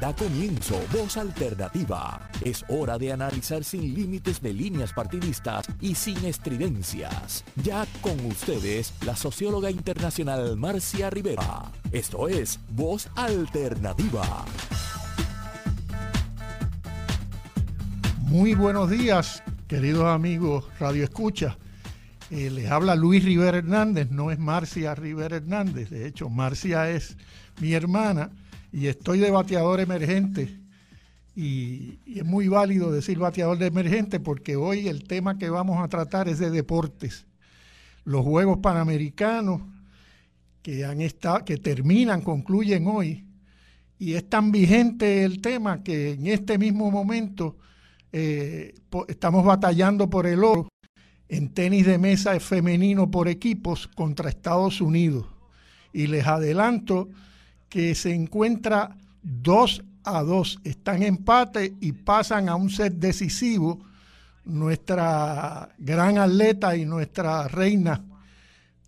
Da comienzo Voz Alternativa. Es hora de analizar sin límites de líneas partidistas y sin estridencias. Ya con ustedes, la socióloga internacional Marcia Rivera. Esto es Voz Alternativa. Muy buenos días, queridos amigos Radio Escucha. Eh, les habla Luis Rivera Hernández, no es Marcia Rivera Hernández. De hecho, Marcia es mi hermana y estoy de bateador emergente. Y, es muy válido decir bateador de emergente porque hoy el tema que vamos a tratar es de deportes. Los Juegos Panamericanos que, han estado, que terminan, concluyen hoy, y es tan vigente el tema que en este mismo momento eh, estamos batallando por el oro en tenis de mesa femenino por equipos contra Estados Unidos. Y les adelanto que se encuentra 2 a 2. Están empate y pasan a un set decisivo. Nuestra gran atleta y nuestra reina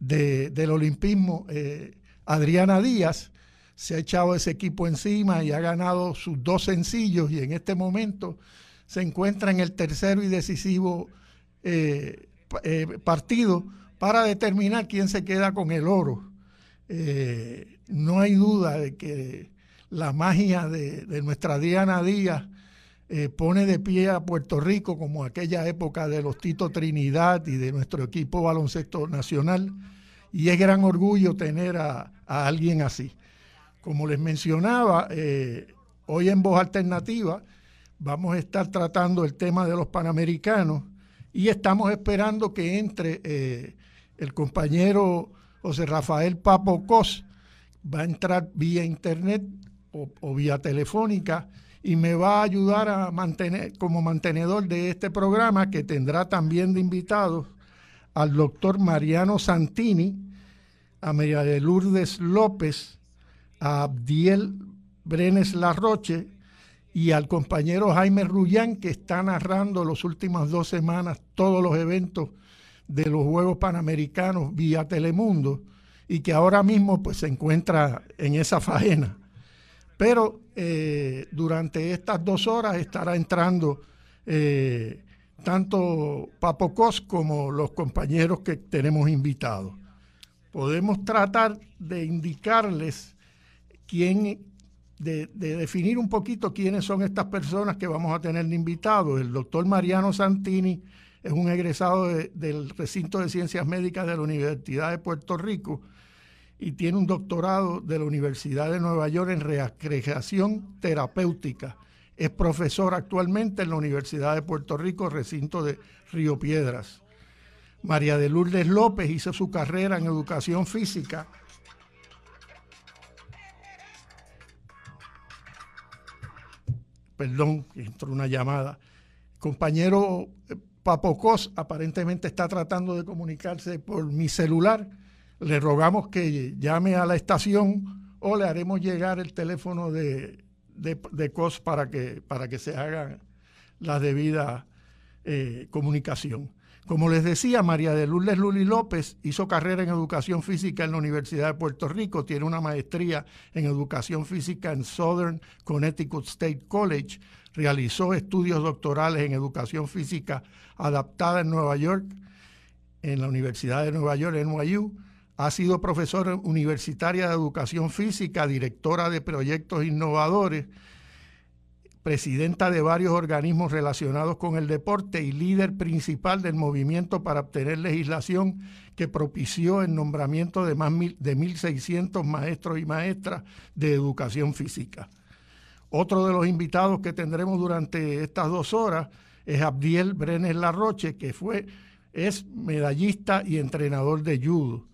del olimpismo, eh, Adriana Díaz, se ha echado ese equipo encima y ha ganado sus dos sencillos y en este momento se encuentra en el tercero y decisivo eh, eh, partido para determinar quién se queda con el oro. No hay duda de que la magia de, nuestra Diana Díaz eh, pone de pie a Puerto Rico como aquella época de los Tito Trinidad y de nuestro equipo baloncesto nacional. Y es gran orgullo tener a, alguien así. Como les mencionaba, eh, hoy en Voz Alternativa vamos a estar tratando el tema de los Panamericanos y estamos esperando que entre el compañero José Rafael Papo Cos va a entrar vía internet o, vía telefónica y me va a ayudar a mantener como mantenedor de este programa que tendrá también de invitados al doctor Mariano Santini, a María de Lourdes López, a Abdiel Brenes Larroche y al compañero Jaime Rullán que está narrando las últimas dos semanas todos los eventos de los Juegos Panamericanos vía Telemundo y que ahora mismo pues se encuentra en esa faena. Pero eh, durante estas dos horas estará entrando eh, tanto Papo Cos como los compañeros que tenemos invitados. Podemos tratar de indicarles quién, de, de, definir un poquito quiénes son estas personas que vamos a tener invitados. El doctor Mariano Santini es un egresado del recinto de ciencias médicas de la Universidad de Puerto Rico y tiene un doctorado de la Universidad de Nueva York en recreación terapéutica. Es profesor actualmente en la Universidad de Puerto Rico, recinto de Río Piedras. María de Lourdes López hizo su carrera en educación física. Perdón, entró una llamada. Compañero eh, Papocos aparentemente está tratando de comunicarse por mi celular. Le rogamos que llame a la estación o le haremos llegar el teléfono de, de, COS para que, para que se haga la debida eh, comunicación. Como les decía, María de Lourdes Luli López hizo carrera en educación física en la Universidad de Puerto Rico, tiene una maestría en educación física en Southern Connecticut State College, realizó estudios doctorales en educación física adaptada en Nueva York, en la Universidad de Nueva York, NYU. Ha sido profesora universitaria de educación física, directora de proyectos innovadores, presidenta de varios organismos relacionados con el deporte y líder principal del movimiento para obtener legislación que propició el nombramiento de más de 1.600 maestros y maestras de educación física. Otro de los invitados que tendremos durante estas dos horas es Abdiel Brenes Larroche, que fue, es medallista y entrenador de judo.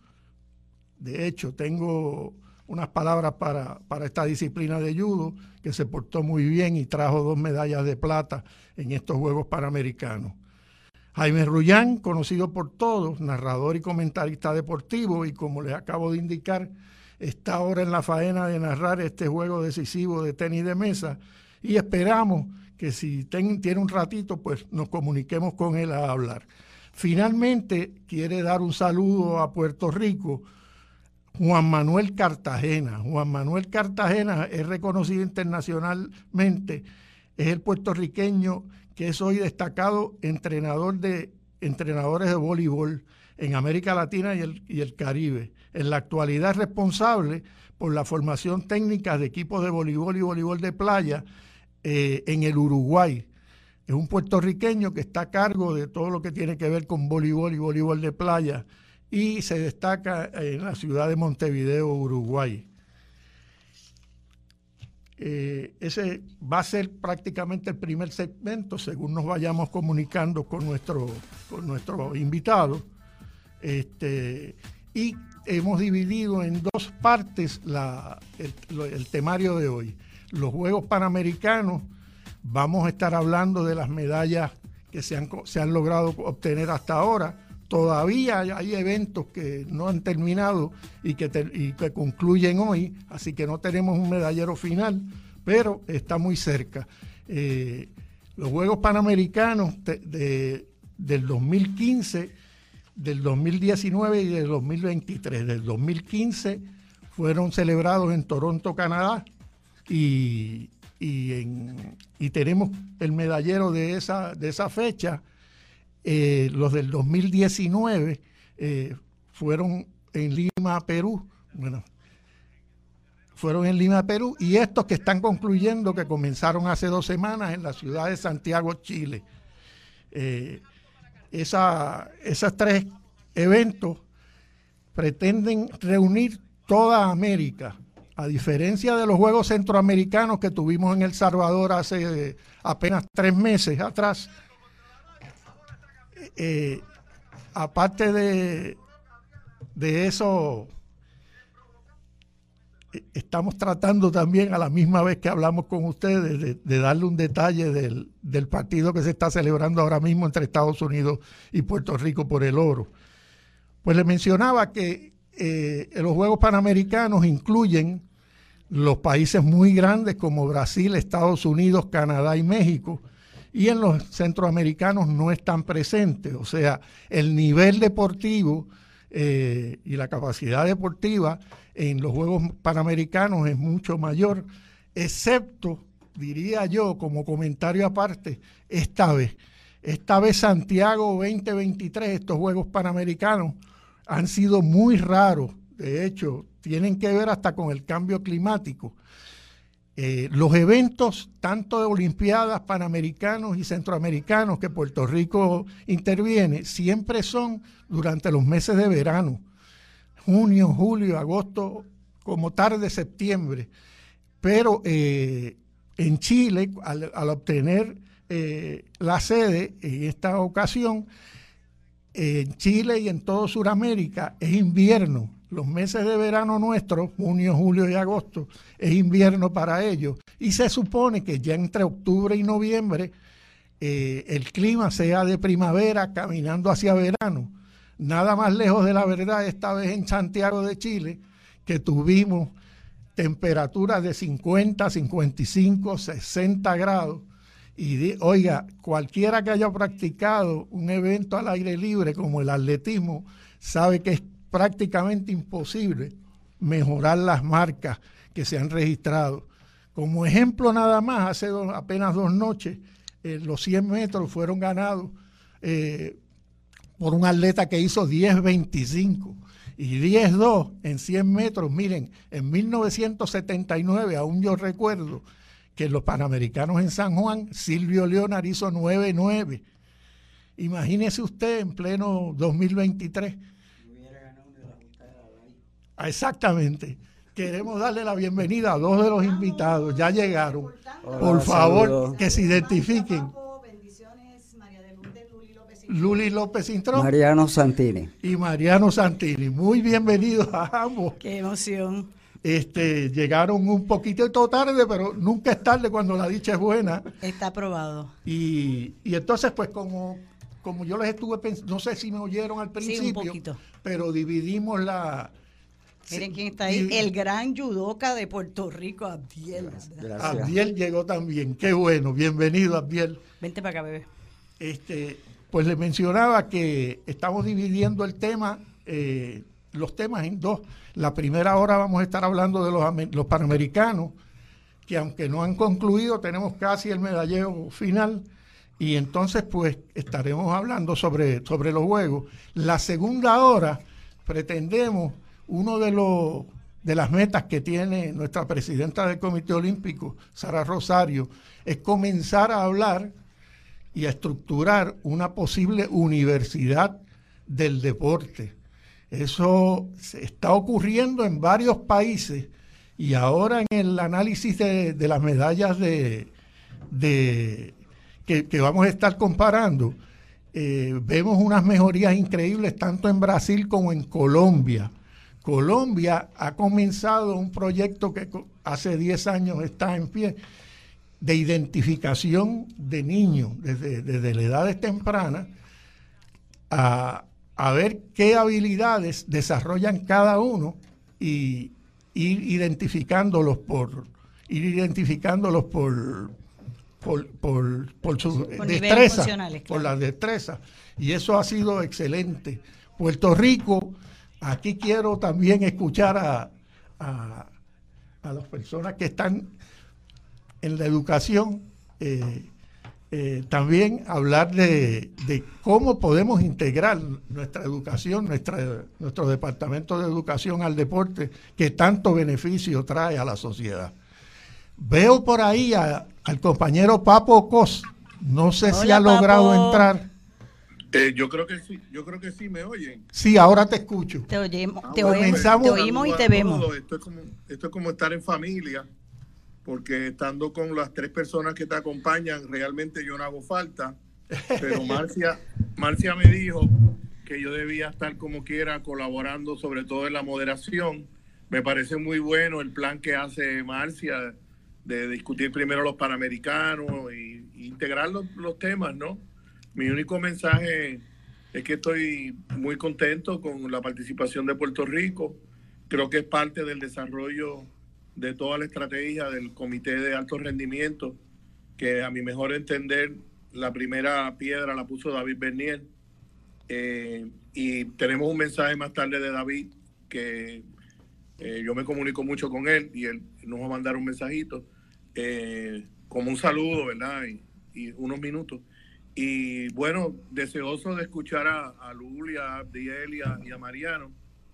De hecho, tengo unas palabras para, para, esta disciplina de judo, que se portó muy bien y trajo dos medallas de plata en estos Juegos Panamericanos. Jaime Rullán, conocido por todos, narrador y comentarista deportivo, y como les acabo de indicar, está ahora en la faena de narrar este juego decisivo de tenis de mesa, y esperamos que si tiene un ratito, pues nos comuniquemos con él a hablar. Finalmente, quiere dar un saludo a Puerto Rico, Juan Manuel Cartagena. Juan Manuel Cartagena es reconocido internacionalmente, es el puertorriqueño que es hoy destacado entrenador de entrenadores de voleibol en América Latina y el, y el Caribe. En la actualidad es responsable por la formación técnica de equipos de voleibol y voleibol de playa eh, en el Uruguay. Es un puertorriqueño que está a cargo de todo lo que tiene que ver con voleibol y voleibol de playa y se destaca en la ciudad de Montevideo, Uruguay. Eh, ese va a ser prácticamente el primer segmento, según nos vayamos comunicando con nuestro, con nuestro invitado. Este, y hemos dividido en dos partes el, temario de hoy. Los Juegos Panamericanos, vamos a estar hablando de las medallas que se han, se han logrado obtener hasta ahora. Todavía hay eventos que no han terminado y que, que concluyen hoy, así que no tenemos un medallero final, pero está muy cerca. Eh, los Juegos Panamericanos del 2015 del 2019 y del 2023. Del 2015 fueron celebrados en Toronto, Canadá, y, y, tenemos el medallero de esa, de esa fecha. Eh, los del 2019 eh, fueron en Lima, Perú. Bueno, fueron en Lima, Perú, y estos que están concluyendo, que comenzaron hace dos semanas en la ciudad de Santiago, Chile. Eh, esa, esas tres eventos pretenden reunir toda América, a diferencia de los Juegos Centroamericanos que tuvimos en El Salvador hace apenas tres meses atrás. Eh, aparte de, eso, estamos tratando también a la misma vez que hablamos con ustedes de, darle un detalle del, partido que se está celebrando ahora mismo entre Estados Unidos y Puerto Rico por el oro. Pues le mencionaba que eh, los Juegos Panamericanos incluyen los países muy grandes como Brasil, Estados Unidos, Canadá y México, y en los centroamericanos no están presentes. O sea, el nivel deportivo eh, y la capacidad deportiva en los Juegos Panamericanos es mucho mayor, excepto, diría yo, como comentario aparte, esta vez. Esta vez Santiago 2023, estos Juegos Panamericanos, han sido muy raros. De hecho, tienen que ver hasta con el cambio climático. Eh, los eventos, tanto de Olimpiadas, Panamericanos y Centroamericanos que Puerto Rico interviene, siempre son durante los meses de verano junio, julio, agosto, como tarde septiembre. Pero eh, en Chile, al, obtener eh, la sede en esta ocasión, en Chile y en todo Sudamérica es invierno. Los meses de verano nuestros, junio, julio y agosto, es invierno para ellos. Y se supone que ya entre octubre y noviembre eh, el clima sea de primavera caminando hacia verano nada más lejos de la verdad esta vez en Santiago de Chile, que tuvimos temperaturas de 50, 55, 60 grados. Y oiga, cualquiera que haya practicado un evento al aire libre como el atletismo, sabe que es prácticamente imposible mejorar las marcas que se han registrado. Como ejemplo nada más, hace apenas dos noches, eh, los 100 metros fueron ganados eh, por un atleta que hizo 10.25 y 10.2 en 100 metros. Miren, en 1979, aún yo recuerdo que los Panamericanos en San Juan, Silvio Leonard hizo 9.9. Imagínese usted en pleno 2023. Exactamente. Queremos darle la bienvenida a dos de los invitados. Ya llegaron. Por favor, que se identifiquen. Luli López Intrón. Mariano Santini. Y Mariano Santini. Muy bienvenidos a ambos. Qué emoción. Este, llegaron un poquito tarde, pero nunca es tarde cuando la dicha es buena. Está aprobado. Y, entonces, pues como, como yo les estuve pensando, no sé si me oyeron al principio, sí, un poquito. pero dividimos la... Miren quién está ahí, el gran judoka de Puerto Rico, Abdiel. Gracias. Abdiel llegó también, qué bueno, bienvenido Abdiel. Vente para acá, bebé. Este, pues le mencionaba que estamos dividiendo el tema eh, los temas en dos. La primera hora vamos a estar hablando de los, los panamericanos, que aunque no han concluido, tenemos casi el medalleo final. Y entonces, pues, estaremos hablando sobre, sobre los juegos. La segunda hora pretendemos uno de los de las metas que tiene nuestra presidenta del Comité Olímpico, Sara Rosario, es comenzar a hablar y a estructurar una posible universidad del deporte. Eso está ocurriendo en varios países y ahora en el análisis de, las medallas de, que, vamos a estar comparando, eh, vemos unas mejorías increíbles tanto en Brasil como en Colombia. Colombia ha comenzado un proyecto que hace 10 años está en pie de identificación de niños desde, desde la edades tempranas a, ver qué habilidades desarrollan cada uno y ir identificándolos por ir identificándolos por por, por, por su destreza, por las destrezas. Y eso ha sido excelente. Puerto Rico Aquí quiero también escuchar a, las personas que están en la educación, eh, eh, también hablar de, cómo podemos integrar nuestra educación, nuestra, nuestro departamento de educación al deporte, que tanto beneficio trae a la sociedad. Veo por ahí al compañero Papo Cos, no sé si ha logrado entrar. Eh, yo creo que sí, yo creo que sí, me oyen. Sí, ahora te escucho. Te, oyemos, ah, te, oímos, y te vemos. Esto es, como, esto es como estar en familia, porque estando con las tres personas que te acompañan, realmente yo no hago falta. Pero Marcia, Marcia me dijo que yo debía estar como quiera colaborando, sobre todo en la moderación. Me parece muy bueno el plan que hace Marcia de discutir primero los panamericanos e integrar los, los temas, ¿no? Mi único mensaje es que estoy muy contento con la participación de Puerto Rico. Creo que es parte del desarrollo de toda la estrategia del Comité de Alto Rendimiento, que a mi mejor entender la primera piedra la puso David Bernier. Eh, y tenemos un mensaje más tarde de David que eh, yo me comunico mucho con él y él nos va a mandar un mensajito eh, como un saludo, ¿verdad? y unos minutos. Y bueno, deseoso de escuchar a, a Lulia, a Abdiel y a, Mariano,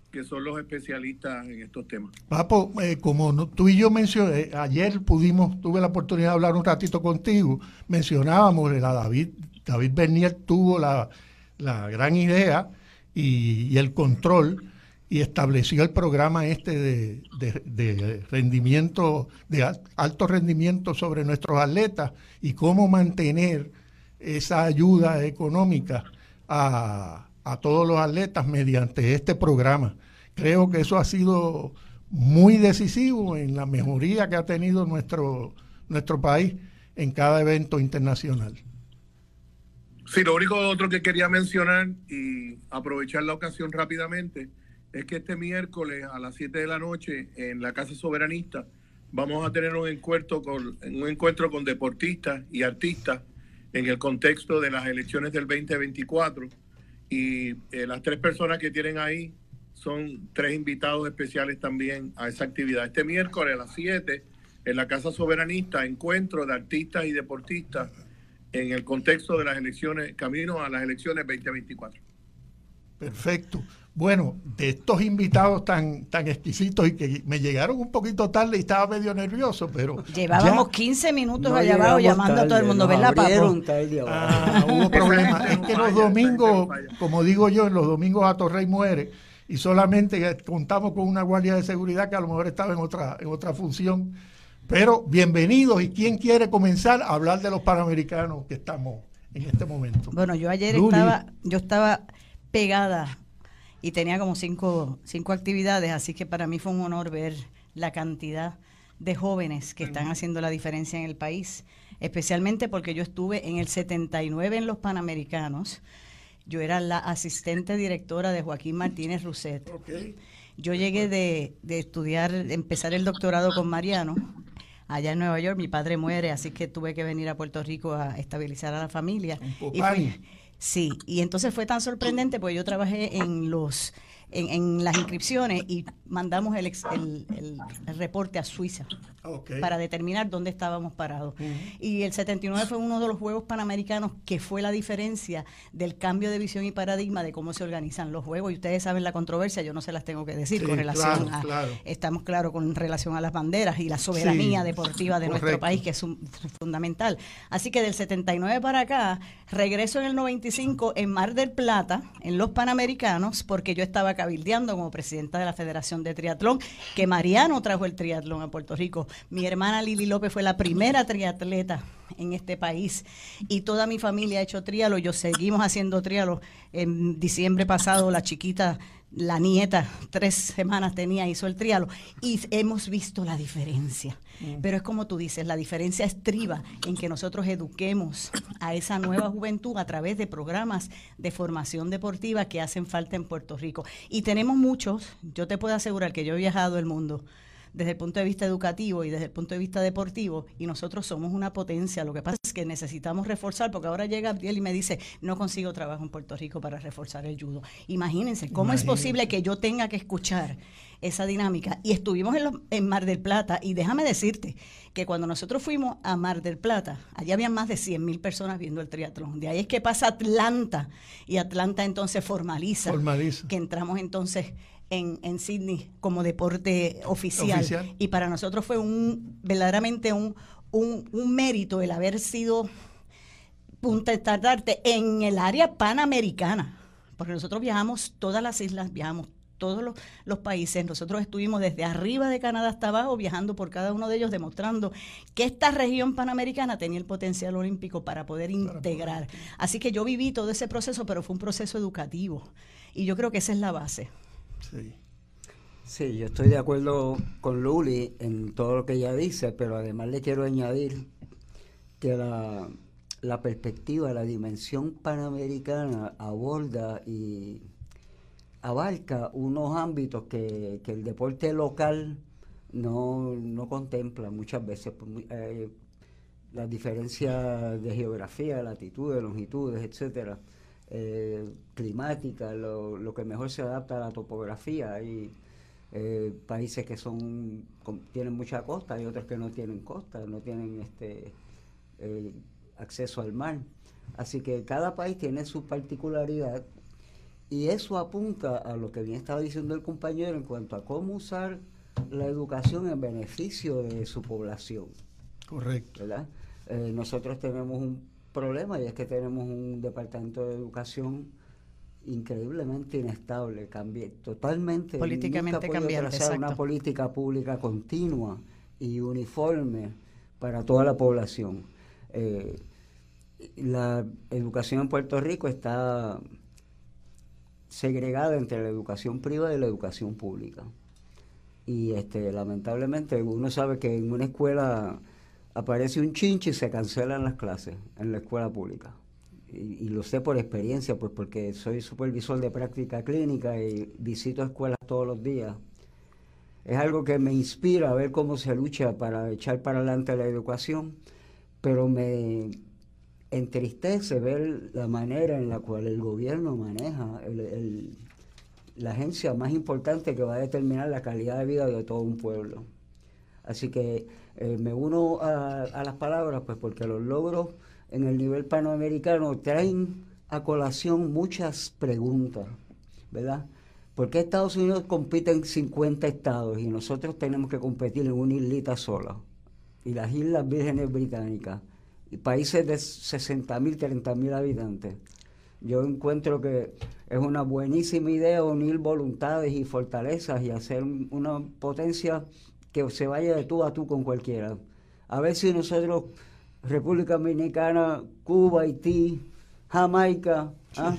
que son los especialistas en estos temas. Papo, eh, como tú y yo mencioné, eh, ayer pudimos, tuve la oportunidad de hablar un ratito contigo, mencionábamos a David, David Bernier tuvo la, gran idea y, el control y estableció el programa este de, de, rendimiento, de alto rendimiento sobre nuestros atletas y cómo mantener esa ayuda económica a, todos los atletas mediante este programa. Creo que eso ha sido muy decisivo en la mejoría que ha tenido nuestro, nuestro país en cada evento internacional. Sí, lo único otro que quería mencionar y aprovechar la ocasión rápidamente es que este miércoles a las 7 de la noche en la Casa Soberanista vamos a tener un encuentro con, un encuentro con deportistas y artistas en el contexto de las elecciones del 2024. Y eh, las tres personas que tienen ahí son tres invitados especiales también a esa actividad. Este miércoles a las 7 en la Casa Soberanista, encuentro de artistas y deportistas en el contexto de las elecciones, camino a las elecciones 2024. Perfecto. Bueno, de estos invitados tan, tan exquisitos y que me llegaron un poquito tarde y estaba medio nervioso, pero... Llevábamos 15 minutos allá abajo llamando a todo el mundo, ¿verdad, Papo? Ah, hubo problemas. es que los domingos, como digo yo, en los domingos a Torrey muere y solamente contamos con una guardia de seguridad que a lo mejor estaba en otra, en otra función. Pero bienvenidos y quién quiere comenzar a hablar de los panamericanos que estamos en este momento. Bueno, yo ayer estaba, yo estaba pegada y tenía como cinco, cinco actividades, así que para mí fue un honor ver la cantidad de jóvenes que están haciendo la diferencia en el país, especialmente porque yo estuve en el 79 en los Panamericanos, yo era la asistente directora de Joaquín Martínez Rousset. Yo llegué de, de estudiar, empezar el doctorado con Mariano, allá en Nueva York. Mi padre muere, así que tuve que venir a Puerto Rico a estabilizar a la familia. Y Sí, y entonces fue tan sorprendente porque yo trabajé en los en, las inscripciones y mandamos el, el, reporte a Suiza para determinar dónde estábamos parados. Y el 79 fue uno de los Juegos Panamericanos que fue la diferencia del cambio de visión y paradigma de cómo se organizan los Juegos. Y ustedes saben la controversia, yo no se las tengo que decir con relación a, estamos claros con relación a las banderas y la soberanía deportiva de nuestro país, que es fundamental. Así que del 79 para acá, regreso en el 95 en Mar del Plata, en los Panamericanos, porque yo estaba cabildeando como presidenta de la Federación de Triatlón, que Mariano trajo el triatlón a Puerto Rico. Mi hermana Lili López fue la primera triatleta en este país y toda mi familia ha hecho trialo. Yo seguimos haciendo trialo. En diciembre pasado la chiquita la nieta, tres semanas tenía, hizo el trialo y hemos visto la diferencia. Mm. Pero es como tú dices, la diferencia estriba en que nosotros eduquemos a esa nueva juventud a través de programas de formación deportiva que hacen falta en Puerto Rico. Y tenemos muchos, yo te puedo asegurar que yo he viajado el mundo desde el punto de vista educativo y desde el punto de vista deportivo, y nosotros somos una potencia. Lo que pasa es que necesitamos reforzar, porque ahora llega Abdiel y me dice, no consigo trabajo en Puerto Rico para reforzar el judo. Imagínense, ¿cómo es posible que yo tenga que escuchar esa dinámica? Y estuvimos en, en Mar del Plata, y déjame decirte que cuando nosotros fuimos a Mar del Plata, allí había más de 100 mil personas viendo el triatlón. De ahí es que pasa Atlanta, y Atlanta entonces formaliza. formaliza. que entramos entonces en, en Sydney como deporte oficial. Y para nosotros fue un verdaderamente un, un, mérito el haber sido punta estandarte en el área panamericana. Porque nosotros viajamos todas las islas, viajamos todos los, los, países. Nosotros estuvimos desde arriba de Canadá hasta abajo, viajando por cada uno de ellos, demostrando que esta región panamericana tenía el potencial olímpico para poder integrar. Así que yo viví todo ese proceso, pero fue un proceso educativo. Y yo creo que esa es la base. Sí. Sí, yo estoy de acuerdo con Luli en todo lo que ella dice, pero además le quiero añadir que la, perspectiva, la dimensión panamericana aborda y abarca unos ámbitos que, el deporte local no, contempla muchas veces. Eh, las diferencias de geografía, latitudes, longitudes, etcétera eh, climática, lo, lo, que mejor se adapta a la topografía. Hay eh, países que son tienen mucha costa y otros que no tienen costa, no tienen este eh, acceso al mar. Así que cada país tiene su particularidad y eso apunta a lo que bien estaba diciendo el compañero en cuanto a cómo usar la educación en beneficio de su población. Correcto. ¿verdad? Eh, nosotros tenemos un problema y es que tenemos un departamento de educación increíblemente inestable, cambié totalmente políticamente cambiante, una política pública continua y uniforme para toda la población. Eh, la educación en Puerto Rico está segregada entre la educación privada y la educación pública. Y este lamentablemente uno sabe que en una escuela aparece un chinche y se cancelan las clases en la escuela pública. Y, lo sé por experiencia, pues porque soy supervisor de práctica clínica y visito escuelas todos los días. Es algo que me inspira a ver cómo se lucha para echar para adelante la educación, pero me entristece ver la manera en la cual el gobierno maneja la agencia más importante que va a determinar la calidad de vida de todo un pueblo. Así que eh, me uno a, las palabras, pues porque los logros en el nivel panamericano traen a colación muchas preguntas, ¿verdad? ¿Por qué Estados Unidos compite en 50 estados y nosotros tenemos que competir en una islita sola? Y las Islas Vírgenes Británicas, y países de 60 mil, 30 mil habitantes. Yo encuentro que es una buenísima idea unir voluntades y fortalezas y hacer una potencia que se vaya de tú a tú con cualquiera. A ver si nosotros, República Dominicana, Cuba, Haití, Jamaica, ¿ah?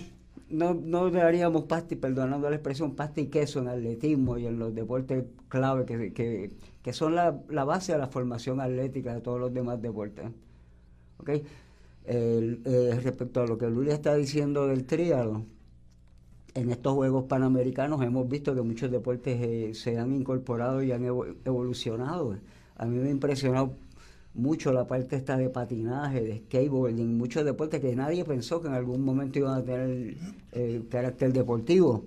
no, no daríamos pasta, perdonando la expresión, pasta y queso en atletismo y en los deportes clave que, que, son la, la, base de la formación atlética de todos los demás deportes. ¿Okay? Eh, respecto a lo que Lulia está diciendo del triado, en estos Juegos Panamericanos hemos visto que muchos deportes eh, se han incorporado y han evolucionado. A mí me ha impresionado mucho la parte esta de patinaje, de skateboarding, muchos deportes que nadie pensó que en algún momento iban a tener eh, carácter deportivo.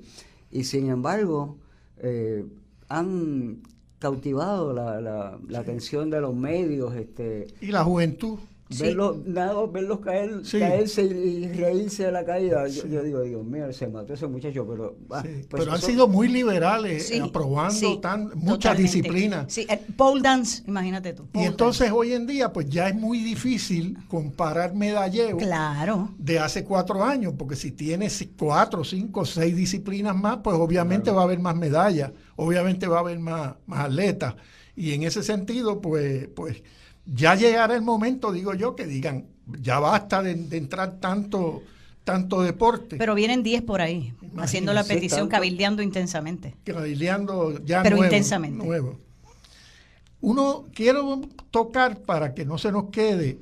y sin embargo eh, han cautivado la, la, la atención de los medios. Este, y la juventud. Verlos, nada, verlos caer, caerse y, reírse de la caída. Yo, digo, Dios mío, se mató ese muchacho, pero... Ah, pues pero han sido muy liberales, aprobando tan, muchas disciplinas. Sí, el pole dance, imagínate tú. Y entonces hoy en día, pues ya es muy difícil comparar medalleo claro. de hace cuatro años, porque si tienes cuatro, cinco, seis disciplinas más, pues obviamente va a haber más medallas, obviamente va a haber más, más atletas. Y en ese sentido, pues... pues ya llegará el momento, digo yo, que digan, ya basta de, entrar tanto, tanto deporte. Pero vienen 10 por ahí, haciendo la petición, cabildeando intensamente. Cabildeando ya Pero intensamente. nuevo. Uno, quiero tocar para que no se nos quede,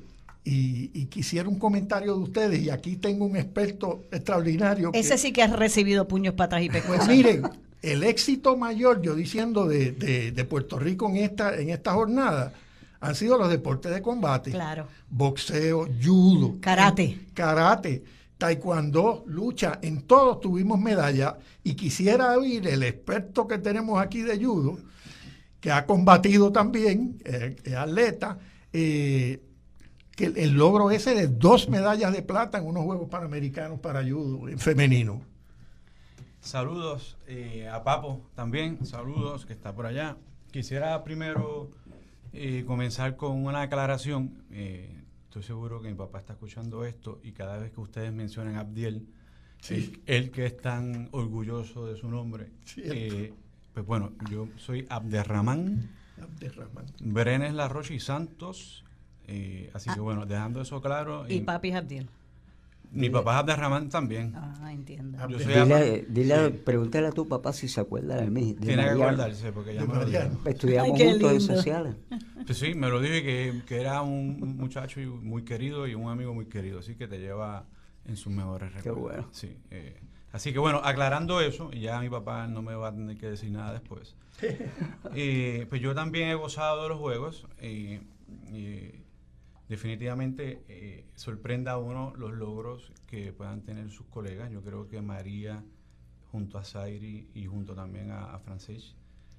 y, quisiera un comentario de ustedes, y aquí tengo un experto extraordinario. Ese sí que ha recibido puños, patas y pescuezos. Pues miren, el éxito mayor, yo diciendo, de, de Puerto Rico en esta, en esta jornada, han sido los deportes de combate. Claro. Boxeo, judo. Karate. karate, taekwondo, lucha. En todos tuvimos medallas. Y quisiera oír el experto que tenemos aquí de judo, que ha combatido también, eh, es atleta, eh, que el, logro ese de dos medallas de plata en unos Juegos Panamericanos para judo en femenino. Saludos eh, a Papo también, saludos que está por allá. Quisiera primero y comenzar con una aclaración. Eh, estoy seguro que mi papá está escuchando esto y cada vez que ustedes mencionan Abdiel, él, que es tan orgulloso de su nombre, eh, pues bueno, yo soy Abderramán, Abderramán. Brenes Larroche y Santos. Eh, así que ah. bueno, dejando eso claro. Y, papi Abdiel. Mi papá es Abderramán también. Ah, entiendo. dile, dile pregúntale a tu papá si se acuerda de mí. Tiene que acordarse porque ya me lo dijo. Estudiamos juntos en sociales. Pues sí, me lo dije que, que, era un muchacho muy querido y un amigo muy querido, así que te lleva en sus mejores recuerdos. Qué bueno. Sí, eh, así que bueno, aclarando eso, y ya mi papá no me va a tener que decir nada después. eh, pues yo también he gozado de los juegos y definitivamente eh, sorprenda a uno los logros que puedan tener sus colegas. Yo creo que María, junto a Zairi y junto también a, a Francis,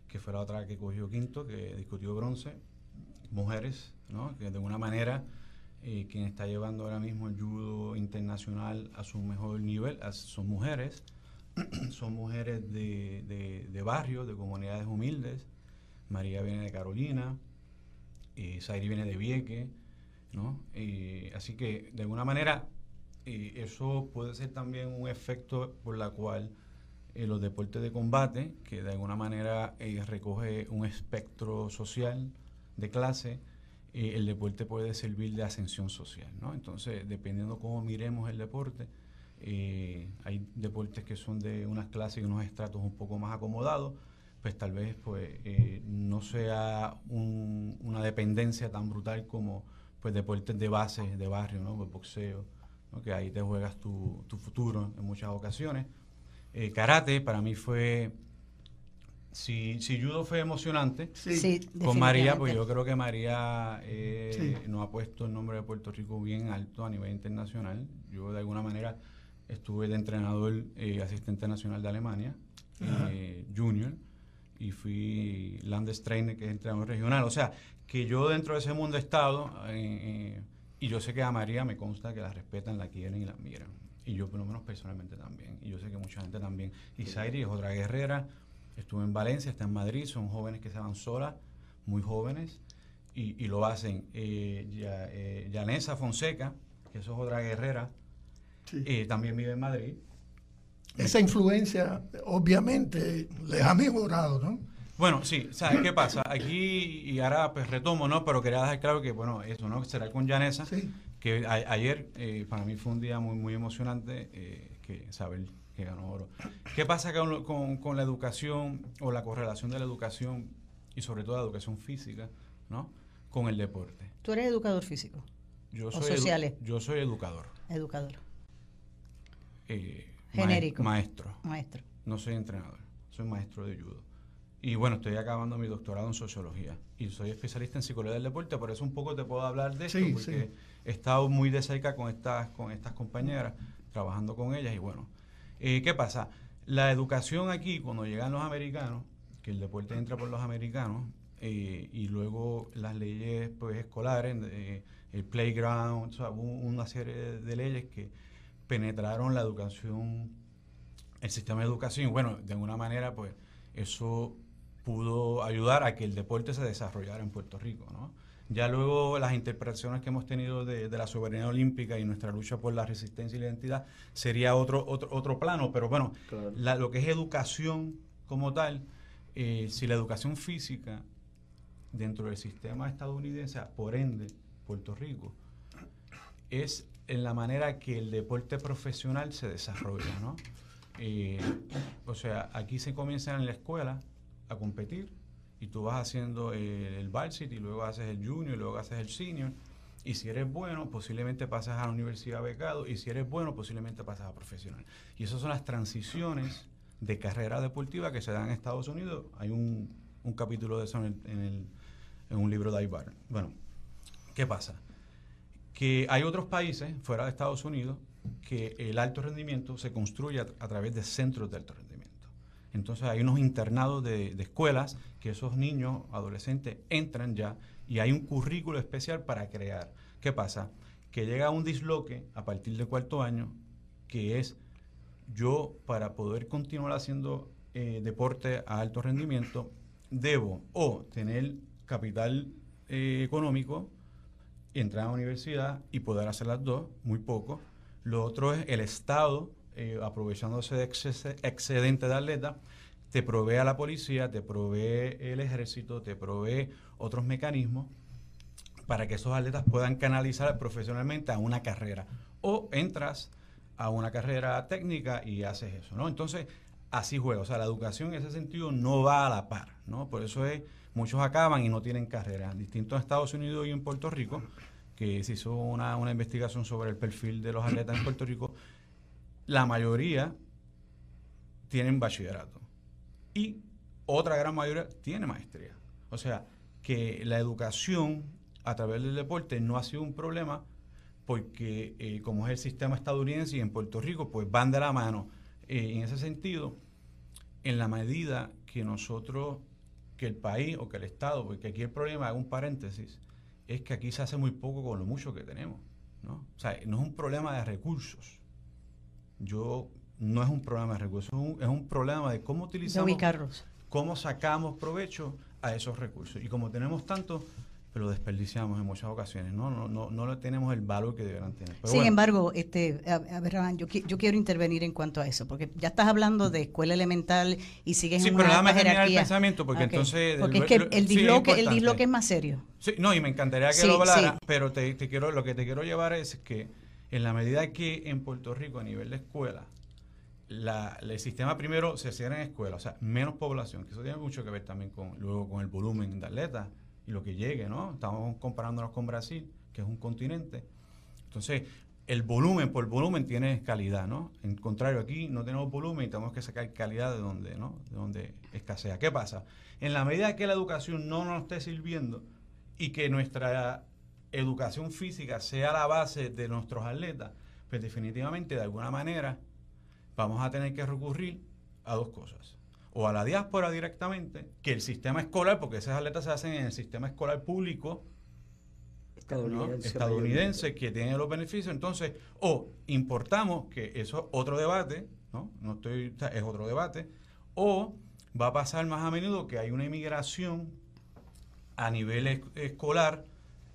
que fue la otra que cogió quinto, que discutió bronce, mujeres, ¿no? que de alguna manera eh, quien está llevando ahora mismo el judo internacional a su mejor nivel son mujeres, son mujeres de, de, de barrios, de comunidades humildes. María viene de Carolina, eh, Zairi viene de Vieque, ¿no? así que de alguna manera eso puede ser también un efecto por la cual eh, los deportes de combate, que de alguna manera eh, recoge un espectro social de clase, eh, el deporte puede servir de ascensión social, ¿no? Entonces, dependiendo cómo miremos el deporte, hay deportes que son de unas clases y unos estratos un poco más acomodados, pues tal vez pues no sea una dependencia tan brutal como pues deportes de base, de barrio, ¿no? Pues boxeo, que ahí te juegas tu, futuro en muchas ocasiones. Eh, karate para mí fue, si, si judo fue emocionante, con María, pues yo creo que María eh, nos ha puesto el nombre de Puerto Rico bien alto a nivel internacional. Yo de alguna manera estuve de entrenador eh, asistente nacional de Alemania, junior, y fui Landestrainer, que es entrenador regional. O sea, que yo dentro de ese mundo he estado, eh, eh, y yo sé que a María me consta que la respetan, la quieren y la miran. Y yo, por lo menos personalmente también. Y yo sé que mucha gente también. Y Zairi es otra guerrera. Estuvo en Valencia, está en Madrid. Son jóvenes que se van solas, muy jóvenes, y, lo hacen. Eh, eh, Yanesa Fonseca, que eso es otra guerrera, también vive en Madrid. Esa influencia, obviamente, les ha mejorado, ¿no? Bueno, sí, ¿sabes qué pasa? Aquí, y ahora pues retomo, ¿no? Pero quería dejar claro que, bueno, eso, ¿no? Será con Janessa, que ayer eh, para mí fue un día muy, muy emocionante, eh, que saber que ganó oro. ¿Qué pasa con, con, la educación o la correlación de la educación y sobre todo la educación física, ¿no? Con el deporte. ¿Tú eres educador físico? Yo soy, sociales? yo soy educador. Educador. Eh, Genérico. maestro. Maestro. No soy entrenador, soy maestro de judo. Y bueno, estoy acabando mi doctorado en sociología y soy especialista en psicología del deporte, por eso un poco te puedo hablar de esto, porque he estado muy de cerca con estas, con estas compañeras, trabajando con ellas y bueno, eh, ¿qué pasa? La educación aquí, cuando llegan los americanos, que el deporte entra por los americanos, eh, y luego las leyes pues, escolares, eh, el playground, una serie de, leyes que penetraron la educación, el sistema de educación. Bueno, de alguna manera, pues eso pudo ayudar a que el deporte se desarrollara en Puerto Rico, ¿no? Ya luego las interpretaciones que hemos tenido de, la soberanía olímpica y nuestra lucha por la resistencia y la identidad sería otro, otro, otro plano, pero bueno, lo que es educación como tal, eh, si la educación física dentro del sistema estadounidense, por ende, Puerto Rico, es en la manera que el deporte profesional se desarrolla, ¿no? Eh, o sea, aquí se comienza en la escuela a competir y tú vas haciendo el, varsity y luego haces el junior y luego haces el senior. Y si eres bueno, posiblemente pasas a la universidad becado y si eres bueno, posiblemente pasas a profesional. Y esas son las transiciones de carrera deportiva que se dan en Estados Unidos. Hay un, capítulo de eso en, en, un libro de Ibar. Bueno, ¿qué pasa? Que hay otros países fuera de Estados Unidos que el alto rendimiento se construye a, a través de centros de alto rendimiento. Entonces hay unos internados de, escuelas que esos niños, adolescentes, entran ya y hay un currículo especial para crear. ¿Qué pasa? Que llega un disloque a partir del cuarto año, que es yo para poder continuar haciendo eh, deporte a alto rendimiento, debo o tener capital eh, económico, entrar a la universidad y poder hacer las dos, muy poco. Lo otro es el Estado eh, aprovechándose de excedente de atletas, te provee a la policía, te provee el ejército, te provee otros mecanismos para que esos atletas puedan canalizar profesionalmente a una carrera. O entras a una carrera técnica y haces eso, ¿no? Entonces, así juega. O sea, la educación en ese sentido no va a la par, ¿no? Por eso es, muchos acaban y no tienen carrera. Distinto en Estados Unidos y en Puerto Rico, que se hizo una, una investigación sobre el perfil de los atletas en Puerto Rico, la mayoría tienen bachillerato y otra gran mayoría tiene maestría. O sea, que la educación a través del deporte no ha sido un problema porque eh, como es el sistema estadounidense y en Puerto Rico, pues van de la mano. Eh, en ese sentido, en la medida que nosotros, que el país o que el Estado, porque aquí el problema, hago un paréntesis, es que aquí se hace muy poco con lo mucho que tenemos. ¿no? O sea, no es un problema de recursos yo no es un problema de recursos, es un, problema de cómo utilizamos, cómo sacamos provecho a esos recursos. Y como tenemos tanto, pero lo desperdiciamos en muchas ocasiones, ¿no? No, no, no tenemos el valor que deberán tener. Sin embargo, este, a, ver, yo, yo quiero intervenir en cuanto a eso, porque ya estás hablando de escuela elemental y sigues en una pero terminar el pensamiento, porque entonces... Porque es que el, disloque, el disloque es más serio. Sí, no, y me encantaría que lo hablara, pero te, te, quiero, lo que te quiero llevar es que en la medida que en Puerto Rico a nivel de escuela, el sistema primero se cierra en escuela, o sea, menos población, que eso tiene mucho que ver también con luego con el volumen de atletas y lo que llegue, ¿no? Estamos comparándonos con Brasil, que es un continente. Entonces, el volumen por volumen tiene calidad, ¿no? En contrario, aquí no tenemos volumen y tenemos que sacar calidad de donde, ¿no? De donde escasea. ¿Qué pasa? En la medida que la educación no nos esté sirviendo y que nuestra educación física sea la base de nuestros atletas, pues definitivamente de alguna manera vamos a tener que recurrir a dos cosas. O a la diáspora directamente, que el sistema escolar, porque esas atletas se hacen en el sistema escolar público estadounidense, que tiene los beneficios, entonces, o importamos, que eso es otro debate, ¿no? no estoy, es otro debate, o va a pasar más a menudo que hay una inmigración a nivel escolar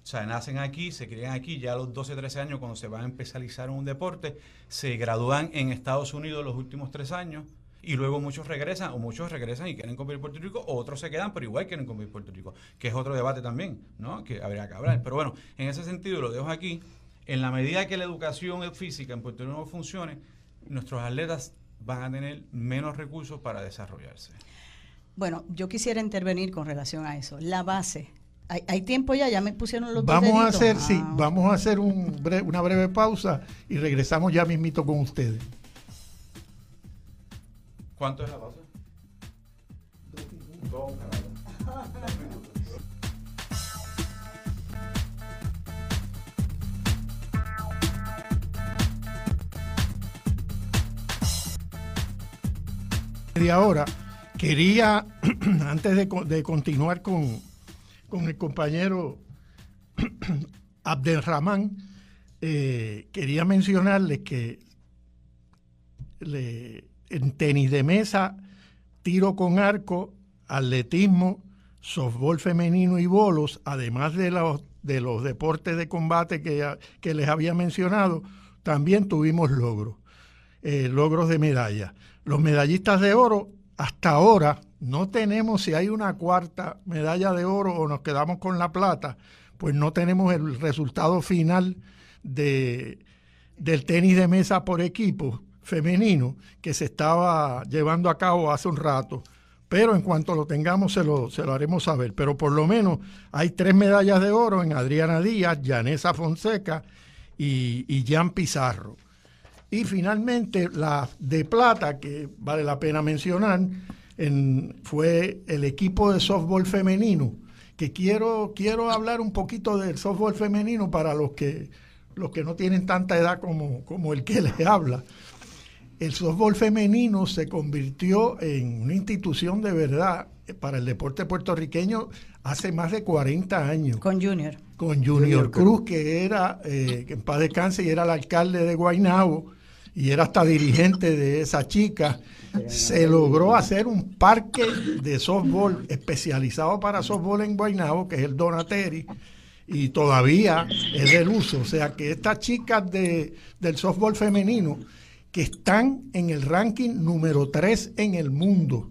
o sea, nacen aquí, se crían aquí, ya a los 12, 13 años, cuando se van a especializar en un deporte, se gradúan en Estados Unidos los últimos tres años y luego muchos regresan, o muchos regresan y quieren competir Puerto Rico, o otros se quedan, pero igual quieren competir Puerto Rico, que es otro debate también, ¿no? Que habría que hablar. Pero bueno, en ese sentido lo dejo aquí. En la medida que la educación física en Puerto Rico funcione, nuestros atletas van a tener menos recursos para desarrollarse. Bueno, yo quisiera intervenir con relación a eso. La base hay, tiempo ya, ya me pusieron los vamos a hacer, sí, ah, vamos a hacer un una breve pausa y regresamos ya mismito con ustedes. ¿Cuánto es la pausa? Dos, media hora. Quería, antes de, continuar con, con, el compañero Abdelrahman, eh, quería mencionarles que en tenis de mesa, tiro con arco, atletismo, softball femenino y bolos, además de los, de los deportes de combate que, que les había mencionado, también tuvimos logros, eh, logros de medalla. Los medallistas de oro, hasta ahora, no tenemos si hay una cuarta medalla de oro o nos quedamos con la plata, pues no tenemos el resultado final de, del tenis de mesa por equipo femenino que se estaba llevando a cabo hace un rato. Pero en cuanto lo tengamos se lo, se lo haremos saber. Pero por lo menos hay tres medallas de oro en Adriana Díaz, Yanesa Fonseca y, y Jan Pizarro. Y finalmente la de plata, que vale la pena mencionar, fue el equipo de softball femenino, que quiero, quiero hablar un poquito del softball femenino para los que, los que no tienen tanta edad como, como el que les habla. El softball femenino se convirtió en una institución de verdad para el deporte puertorriqueño hace más de 40 años. Con Junior. Con Junior, Cruz, que era, eh, que en paz descanse, y era el alcalde de Guaynabo y era hasta dirigente de esa chica, se logró hacer un parque de softball especializado para softball en Guaynabo, que es el Donateri, y todavía es del uso. O sea que estas chicas de, del softball femenino, que están en el ranking número 3 en el mundo,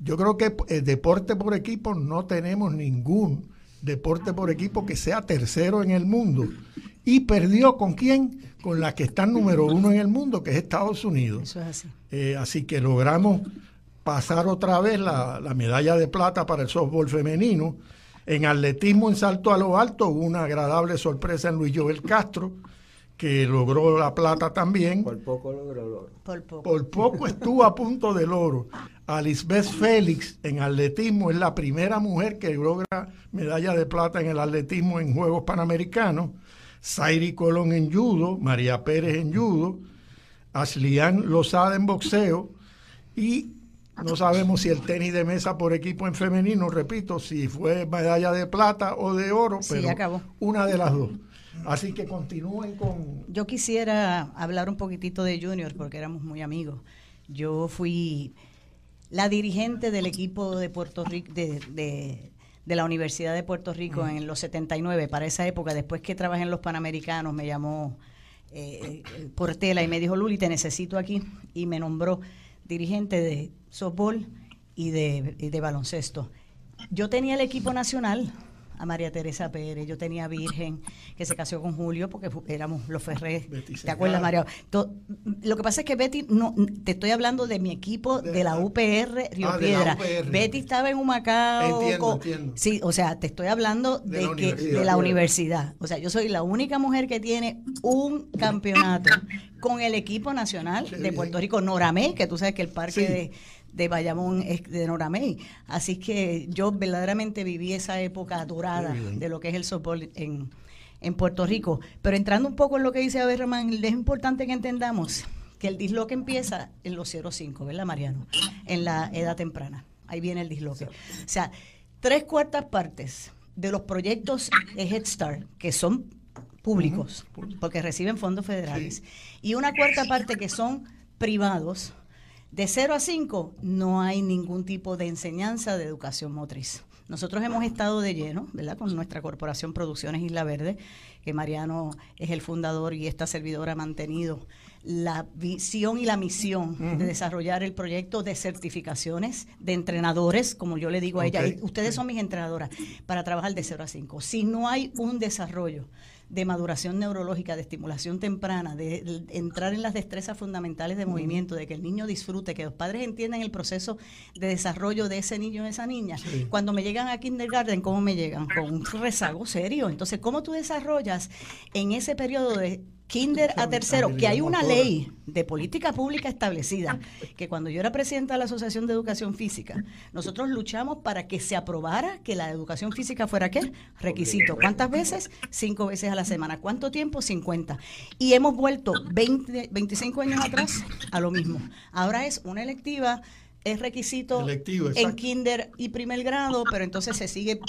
yo creo que el deporte por equipo no tenemos ningún deporte por equipo que sea tercero en el mundo. Y perdió con quién? Con la que está número uno en el mundo, que es Estados Unidos. Eso es así. Eh, así que logramos pasar otra vez la, medalla de plata para el softball femenino. En atletismo en salto a lo alto hubo una agradable sorpresa en Luis Joel Castro, que logró la plata también. Por poco logró el oro. Por poco. Por poco estuvo a punto del oro. Alisbeth Félix en atletismo es la primera mujer que logra medalla de plata en el atletismo en Juegos Panamericanos. Zairi Colón en judo, María Pérez en judo, Aslian Lozada en boxeo y no sabemos si el tenis de mesa por equipo en femenino, repito, si fue medalla de plata o de oro, pero una de las dos. Así que continúen con... Yo quisiera hablar un poquitito de Junior porque éramos muy amigos. Yo fui la dirigente del equipo de Puerto Rico, de, la Universidad de Puerto Rico en los 79, para esa época, después que trabajé en los Panamericanos, me llamó eh, Portela y me dijo, Luli, te necesito aquí, y me nombró dirigente de softball y de, y de baloncesto. Yo tenía el equipo nacional, a María Teresa Pérez, yo tenía Virgen, que se casó con Julio porque éramos los Ferré. ¿Te acuerdas, María? lo que pasa es que Betty, no, te estoy hablando de mi equipo de, la UPR Río ah, Piedra. Betty estaba en Humacao. Entiendo, entiendo. Sí, o sea, te estoy hablando de, la, que, universidad, de la universidad. O sea, yo soy la única mujer que tiene un campeonato con el equipo nacional de Puerto Rico, Noramé, que tú sabes que el parque de de Bayamón de Noramey. Así que yo verdaderamente viví esa época dorada de lo que es el softball en, en Puerto Rico. Pero entrando un poco en lo que dice Aberrahman, es importante que entendamos que el disloque empieza en los 0,5, ¿verdad, Mariano? En la edad temprana. Ahí viene el disloque. O sea, tres cuartas partes de los proyectos de Head Start, que son públicos, porque reciben fondos federales, y una cuarta parte que son privados, de 0 a 5 no hay ningún tipo de enseñanza de educación motriz. Nosotros hemos estado de lleno, ¿verdad? Con nuestra corporación Producciones Isla Verde, que Mariano es el fundador y esta servidora ha mantenido la visión y la misión de desarrollar el proyecto de certificaciones de entrenadores, como yo le digo a ella, ustedes son mis entrenadoras, para trabajar de 0 a 5. Si no hay un desarrollo de maduración neurológica, de estimulación temprana, de, entrar en las destrezas fundamentales de movimiento, de que el niño disfrute, que los padres entiendan el proceso de desarrollo de ese niño o esa niña. Cuando me llegan a kindergarten, ¿cómo me llegan? Con un rezago serio. Entonces, ¿cómo tú desarrollas en ese periodo de kinder a tercero, que hay una ley de política pública establecida, que cuando yo era presidenta de la Asociación de Educación Física, nosotros luchamos para que se aprobara que la educación física fuera qué? Requisito. ¿Cuántas veces? Cinco veces a la semana. ¿Cuánto tiempo? 50. Y hemos vuelto 20, 25 años atrás a lo mismo. Ahora es una electiva es requisito Electivo, en kinder y primer grado, pero entonces se sigue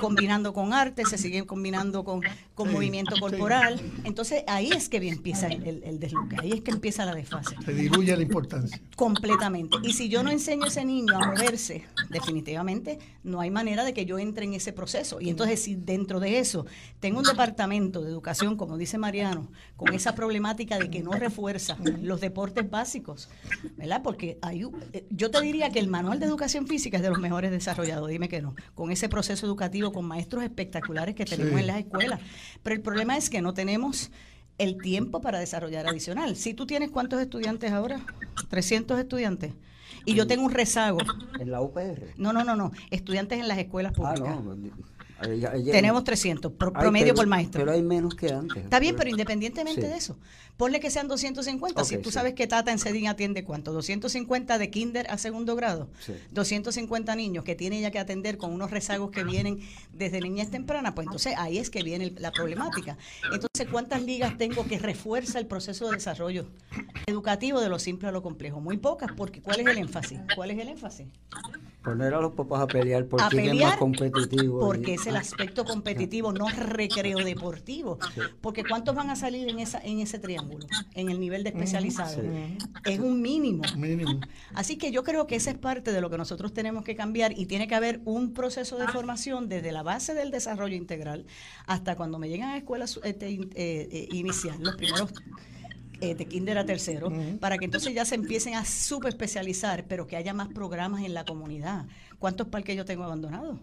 combinando con arte, se sigue combinando con, con Sí, movimiento sí. corporal. Entonces ahí es que empieza el, el, el desluque, ahí es que empieza la desfase. Se diluye la importancia. Completamente. Y si yo no enseño a ese niño a moverse, definitivamente no hay manera de que yo entre en ese proceso. Y entonces si dentro de eso tengo un departamento de educación, como dice Mariano, con esa problemática de que no refuerza los deportes básicos, ¿verdad? Porque hay, eh, yo te diría que el manual de educación física es de los mejores desarrollados, dime que no, con ese proceso educativo, con maestros espectaculares que tenemos Sí. en las escuelas. Pero el problema es que no tenemos el tiempo para desarrollar adicional. Si tú tienes cuántos estudiantes ahora, 300 estudiantes, y yo tengo un rezago. En la UPR. No, no, no, no, estudiantes en las escuelas Ah, públicas. no. Tenemos 300, pro- Ay, promedio pero- por maestro. Pero hay menos que antes. Está bien, pero independientemente Sí. de eso, ponle que sean 250. si Ok, tú sí. sabes que Tata en Cedín atiende cuánto, 250 de kinder a segundo grado, Sí. 250 niños que tiene ya que atender con unos rezagos que vienen desde niñez temprana, pues entonces ahí es que viene el- la problemática. Entonces, ¿cuántas ligas tengo que refuerza el proceso de desarrollo educativo de lo simple a lo complejo? Muy pocas, porque ¿cuál es el énfasis? ¿Cuál es el énfasis? Poner a los papás a pelear por a quién es pelear más competitivo. porque y- es el ah, aspecto competitivo, no recreo deportivo. Porque ¿cuántos van a salir en esa en ese triángulo? En el nivel de especializado. Es un mínimo. Mínimo. Así que yo creo que esa es parte de lo que nosotros tenemos que cambiar y tiene que haber un proceso de formación desde la base del desarrollo integral hasta cuando me llegan a escuelas este, in- eh, eh, inicial, los primeros eh, de kinder a tercero, para que entonces ya se empiecen a subespecializar, pero que haya más programas en la comunidad. ¿Cuántos parques yo tengo abandonados?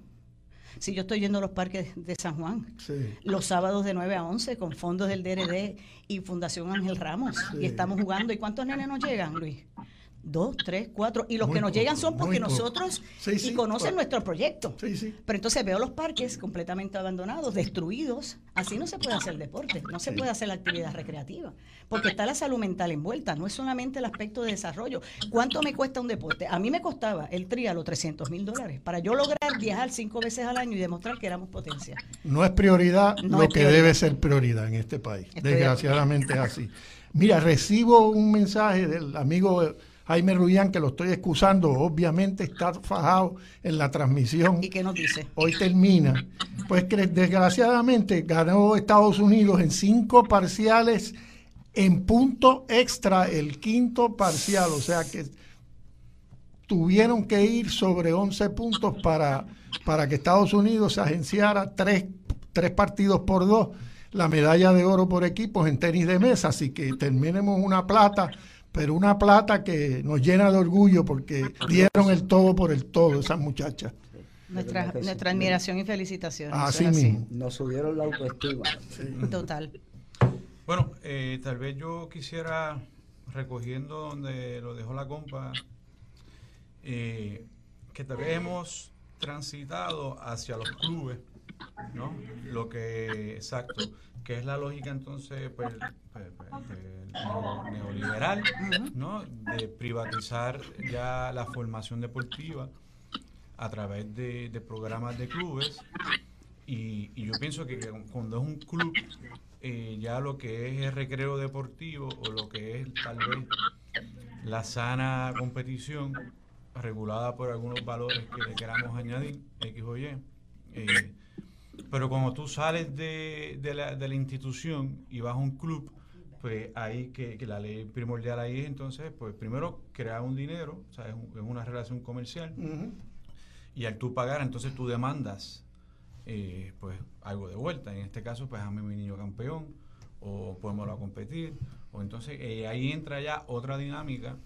Si yo estoy yendo a los parques de San Juan, Sí. los sábados de 9 a 11 con fondos del DRD y Fundación Ángel Ramos. Sí. Y estamos jugando. ¿Y cuántos nenes nos llegan, Luis? Dos, tres, cuatro. Y los Muy que nos poco, llegan son porque nosotros Sí, sí, y conocen nuestro proyecto. Sí, sí. Pero entonces veo los parques completamente abandonados, destruidos. Así no se puede hacer deporte, no se puede hacer la actividad recreativa, porque está la salud mental envuelta, no es solamente el aspecto de desarrollo. ¿Cuánto me cuesta un deporte? A mí me costaba el trialo 300 mil dólares para yo lograr viajar cinco veces al año y demostrar que éramos potencia. No es prioridad No lo es que prioridad. debe ser prioridad en este país. Estoy Desgraciadamente es así. Mira, recibo un mensaje del amigo Jaime Rullán, que lo estoy excusando, obviamente está fajado en la transmisión. ¿Y qué nos dice? Hoy termina. Pues que desgraciadamente ganó Estados Unidos en cinco parciales en punto extra el quinto parcial, o sea que tuvieron que ir sobre 11 puntos para, para que Estados Unidos se agenciara tres, tres partidos por dos la medalla de oro por equipos en tenis de mesa, así que terminemos una plata, pero una plata que nos llena de orgullo porque dieron el todo por el todo esas muchachas. Nuestra, admiración y felicitaciones. Así es mismo. Nos subieron la autoestima. Total. Bueno, eh, tal vez yo quisiera, recogiendo donde lo dejó la compa, eh, que tal vez hemos transitado hacia los clubes, ¿no? Lo que, exacto, que es la lógica entonces pues, pues, pues, neoliberal, ¿no? De privatizar ya la formación deportiva a través de, programas de clubes y, y yo pienso que cuando es un club, eh, ya lo que es el recreo deportivo o lo que es tal vez la sana competición regulada por algunos valores que le queramos añadir, X o Y. eh, pero cuando tú sales de, de la, de la institución y vas a un club, pues ahí que, que la ley primordial ahí es entonces, pues primero crear un dinero, o sea, es, un- es una relación comercial, y al tú pagar, entonces tú demandas eh, pues algo de vuelta. En este caso, pues hazme mi niño campeón, o podemos a competir, o entonces eh, ahí entra ya otra dinámica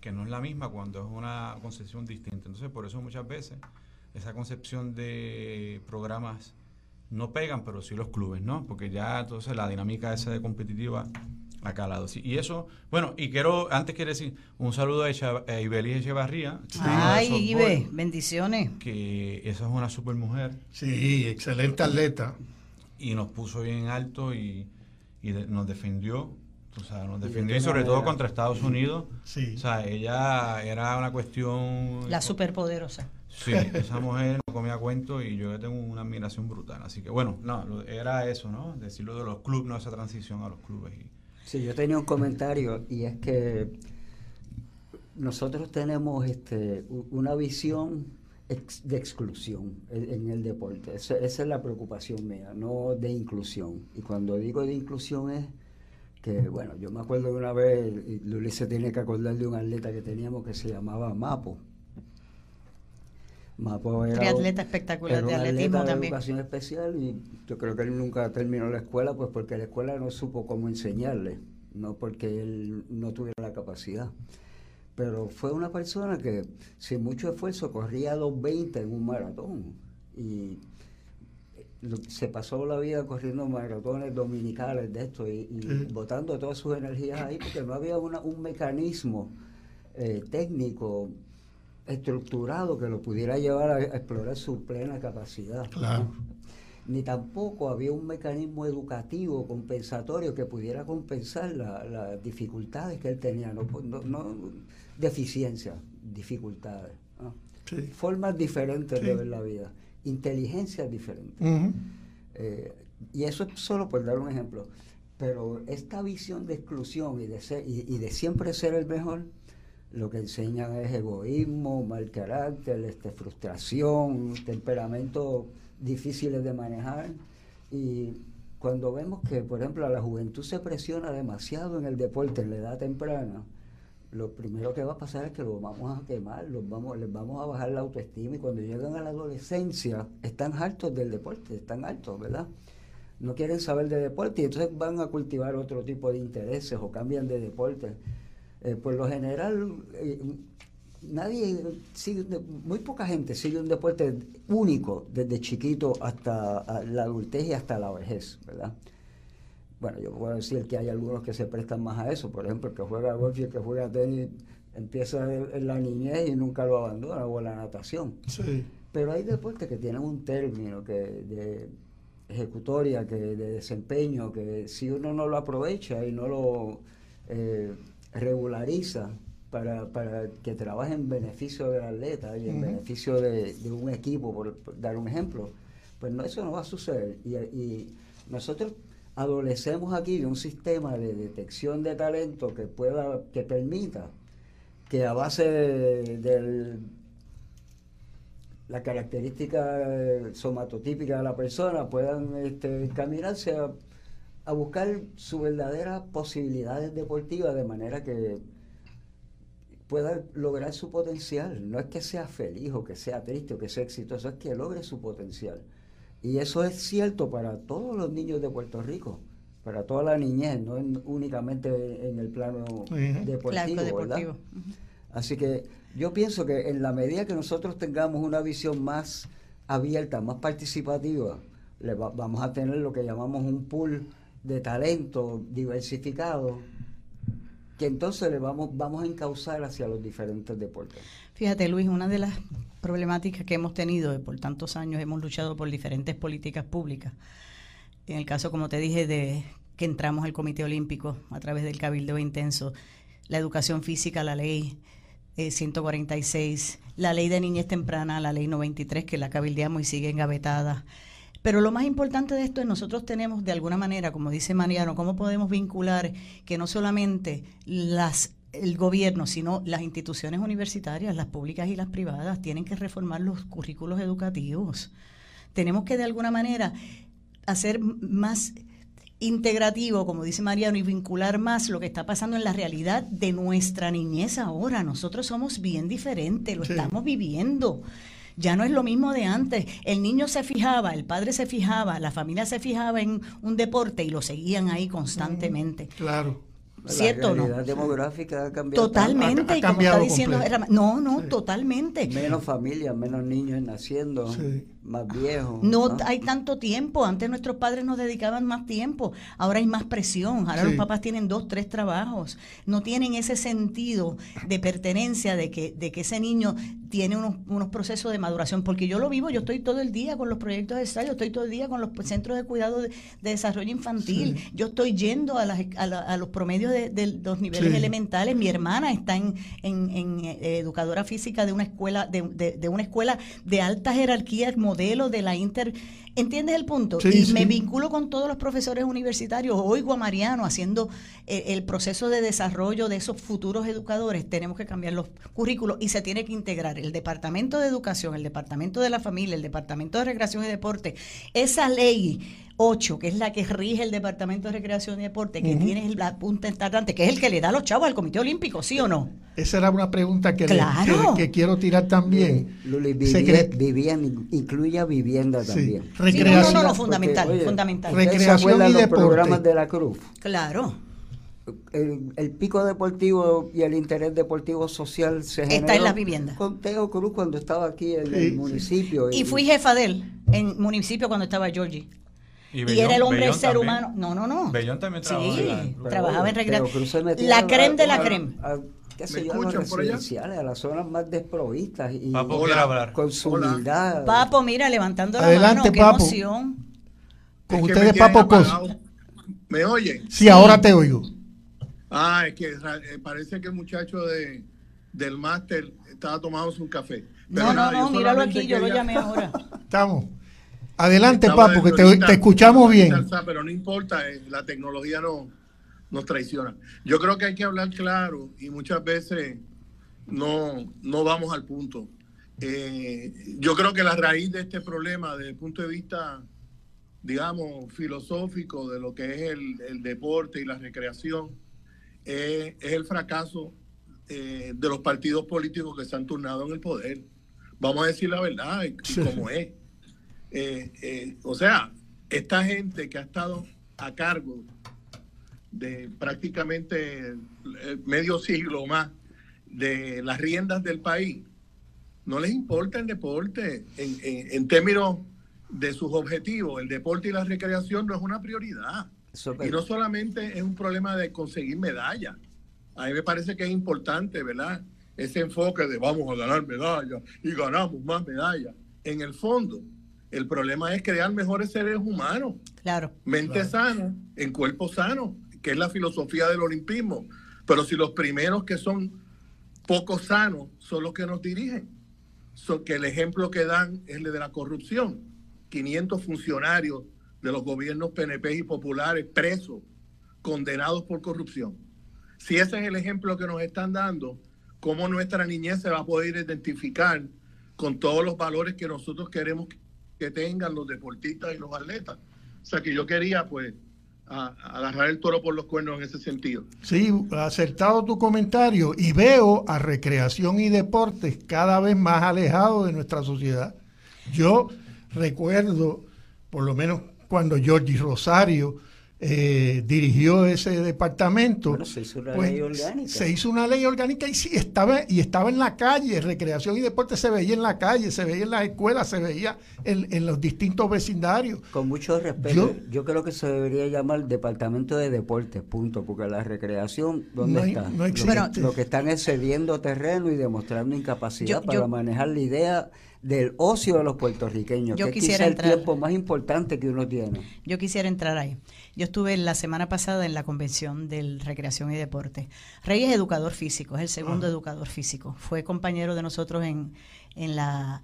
que no es la misma cuando es una concepción distinta. Entonces, por eso muchas veces esa concepción de programas no pegan, pero sí los clubes, ¿no? Porque ya entonces la dinámica esa de competitiva ha calado. Sí, y eso, bueno, y quiero, antes quiero decir un saludo a, Echa- a Ibeliz Echevarría. Ay, Ibe, bendiciones. que esa es una super mujer Sí, excelente atleta. y nos puso bien alto y, y de- nos defendió, o sea, nos ¿Y de defendió y sobre todo contra Estados Unidos. Sí. O sea, ella era una cuestión... La superpoderosa. Sí, esa mujer no comía cuento y yo tengo una admiración brutal. Así que bueno, no, era eso, ¿no? Decirlo de los clubes, no esa transición a los clubes. Y, Sí, yo tenía un comentario y es que nosotros tenemos este, una visión de exclusión en, el deporte. esa es la preocupación mía, no de inclusión. Y cuando digo de inclusión es que, bueno, yo me acuerdo de una vez, Luis se tiene que acordar de un atleta que teníamos que se llamaba Mapo. Mapo era Triatleta espectacular de atletismo de educación especial y yo creo que él nunca terminó la escuela pues porque la escuela no supo cómo enseñarle, no porque él no tuviera la capacidad. Pero fue una persona que sin mucho esfuerzo corría 2.20 en un maratón y se pasó la vida corriendo maratones dominicales de esto y, botando todas sus energías ahí porque no había un mecanismo eh, técnico estructurado que lo pudiera llevar a, explorar su plena capacidad. Ni tampoco había un mecanismo educativo compensatorio que pudiera compensar las dificultades que él tenía, no, no, deficiencias, dificultades. Formas diferentes de ver la vida inteligencias diferentes. Eh, y eso es solo por dar un ejemplo. Pero esta visión de exclusión y de, ser, y, de siempre ser el mejor, lo que enseñan es egoísmo, mal carácter, este, frustración, temperamentos difíciles de manejar. Y cuando vemos que, por ejemplo, a la juventud se presiona demasiado en el deporte en la edad temprana, lo primero que va a pasar es que los vamos a quemar, los vamos, les vamos a bajar la autoestima y cuando llegan a la adolescencia están hartos del deporte, están hartos, ¿verdad? No quieren saber de deporte y entonces van a cultivar otro tipo de intereses o cambian de deporte. Eh, por lo general, eh, nadie sigue, muy poca gente sigue un deporte único desde chiquito hasta la adultez y hasta la vejez, ¿verdad? bueno, yo puedo decir que hay algunos que se prestan más a eso, por ejemplo, el que juega golf y el que juega tenis empieza en la niñez y nunca lo abandona, o la natación. Sí. Pero hay deportes que tienen un término que de ejecutoria, que de desempeño, que si uno no lo aprovecha y no lo eh, regulariza para, para, que trabaje en beneficio del atleta y en beneficio de, un equipo, por, dar un ejemplo, pues no, eso no va a suceder. Y, y nosotros adolecemos aquí de un sistema de detección de talento que pueda, que permita que a base de, la característica eh, somatotípica de la persona puedan este, encaminarse a, a, buscar sus verdaderas posibilidades deportivas de manera que pueda lograr su potencial. No es que sea feliz o que sea triste o que sea exitoso, es que logre su potencial. Y eso es cierto para todos los niños de Puerto Rico, para toda la niñez, no únicamente en el plano deportivo. Así que yo pienso que en la medida que nosotros tengamos una visión más abierta, más participativa, le vamos a tener lo que llamamos un pool de talento diversificado que entonces le vamos, vamos a encauzar hacia los diferentes deportes. Fíjate, Luis, una de las problemáticas que hemos tenido y por tantos años hemos luchado por diferentes políticas públicas. En el caso, como te dije, de que entramos al Comité Olímpico a través del Cabildo Intenso, la educación física, la ley 146, eh, la ley de niñez temprana, la ley 93, que la cabildeamos y sigue engavetada. Pero lo más importante de esto es nosotros tenemos de alguna manera, como dice Mariano, cómo podemos vincular que no solamente las el gobierno, sino las instituciones universitarias, las públicas y las privadas, tienen que reformar los currículos educativos. Tenemos que de alguna manera hacer más integrativo, como dice Mariano, y vincular más lo que está pasando en la realidad de nuestra niñez ahora. Nosotros somos bien diferentes, lo estamos viviendo. Ya no es lo mismo de antes. El niño se fijaba, el padre se fijaba, la familia se fijaba en un deporte y lo seguían ahí constantemente. claro. ¿Cierto la no? demográfica ha cambiado. Totalmente, como está diciendo. no, no, totalmente. Menos familias, menos niños naciendo, más viejos. No, hay tanto tiempo. Antes nuestros padres nos dedicaban más tiempo. Ahora hay más presión. Ahora los papás tienen dos, tres trabajos. No tienen ese sentido de pertenencia de que, de que ese niño tiene unos, unos procesos de maduración. Porque yo lo vivo, yo estoy todo el día con los proyectos de ensayo, estoy todo el día con los centros de cuidado de, desarrollo infantil. Yo estoy yendo a, las, a, los promedios de, los niveles elementales. Mi hermana está en, en, eh, educadora física de una escuela, de, de, una escuela de alta jerarquía moderna modelo de la inter... ¿Entiendes el punto? Sí, y sí. me vinculo con todos los profesores universitarios, oigo a Mariano haciendo eh, el proceso de desarrollo de esos futuros educadores, tenemos que cambiar los currículos y se tiene que integrar el Departamento de Educación, el Departamento de la Familia, el Departamento de Recreación y Deporte. Esa ley 8, que es la que rige el Departamento de Recreación y Deporte, que tiene la punta importante, que es el que le da a los chavos al Comité Olímpico, ¿sí o no? Esa era una pregunta que, le- Claro. que- que quiero tirar también. Luli, Se vivie- cree- vivían, incluya vivienda Sí. También. Sí, no, no, Recreación. no, no, Porque, fundamental, oye, fundamental. Re- ¿ustedes se Recreación acuerdan y los deporte. programas de la Cruz? Claro. El, el pico deportivo y el interés deportivo social se Está generó en las viviendas. con Teo Cruz cuando estaba aquí en Sí, el sí. municipio. Y fui jefa de él en municipio cuando estaba Georgie. Y, Bellón- era el hombre Bellón ser también. humano. No, no, no. Bellón también trabajaba Sí, en la- trabajaba en recreación. La creme de la creme. ¿Me yo, a los escuchan por allá? residenciales, a las zonas más desprovistas y Papo Hola. quiere hablar. con su Hola. humildad. Papo, mira, levantando la Adelante, mano, qué Papo. emoción. Con Es que ustedes, Papo Cos. ¿Me oyen? Sí, ahora te oigo. Ah, es que eh, parece que el muchacho de, del máster estaba tomando un café. Pero No, no, nada, no, míralo aquí, yo lo llamé ahora. Estamos. Adelante, Estaba Papo, que te, escuchamos bien. Salsa, Pero no importa, eh, la tecnología no nos traiciona. Yo creo que hay que hablar claro y muchas veces no, no vamos al punto. Eh, yo creo que la raíz de este problema, desde el punto de vista, digamos, filosófico de lo que es el, el deporte y la recreación, eh, es el fracaso eh, de los partidos políticos que se han turnado en el poder. Vamos a decir la verdad, y, como es. O sea, esta gente que ha estado a cargo de prácticamente eh, medio siglo o más de las riendas del país, no les importa el deporte en, en- en términos de sus objetivos. El deporte y la recreación no es una prioridad. Y no solamente es un problema de conseguir medallas. A mí me parece que es importante, ¿verdad? Ese enfoque de vamos a ganar medallas y ganamos más medallas. En el fondo, el problema es crear mejores seres humanos, Claro. mente sana, en cuerpo sano, es la filosofía del olimpismo. Pero si los primeros que son poco sanos son los que nos dirigen, son que el ejemplo que dan es el de la corrupción. 500 funcionarios de los gobiernos PNP y populares presos, condenados por corrupción. Si ese es el ejemplo que nos están dando, ¿cómo nuestra niñez se va a poder identificar con todos los valores que nosotros queremos que tengan los deportistas y los atletas? O sea que yo quería pues a- agarrar el toro por los cuernos en ese sentido. Sí, acertado tu comentario y veo a recreación y deportes cada vez más alejados de nuestra sociedad. Yo recuerdo, por lo menos cuando Georgie Rosario eh, dirigió ese departamento, Bueno, se hizo una pues, ley orgánica. se hizo una ley orgánica y sí, estaba, y estaba en la calle, recreación y deporte se veía en la calle, se veía en las escuelas, se veía en, en los distintos vecindarios. Con mucho respeto, Yo- yo, creo que se debería llamar Departamento de Deportes, punto, porque la recreación, ¿dónde No hay- está? no Lo- existe. lo, que están es cediendo terreno y demostrando incapacidad Yo- para yo- manejar la idea del ocio de los puertorriqueños, Yo que es el entrar- tiempo más importante que uno tiene. Yo quisiera entrar ahí. Yo estuve la semana pasada en la convención del Recreación y Deporte. Rey es educador físico, es el segundo educador físico. Fue compañero de nosotros en, en, la,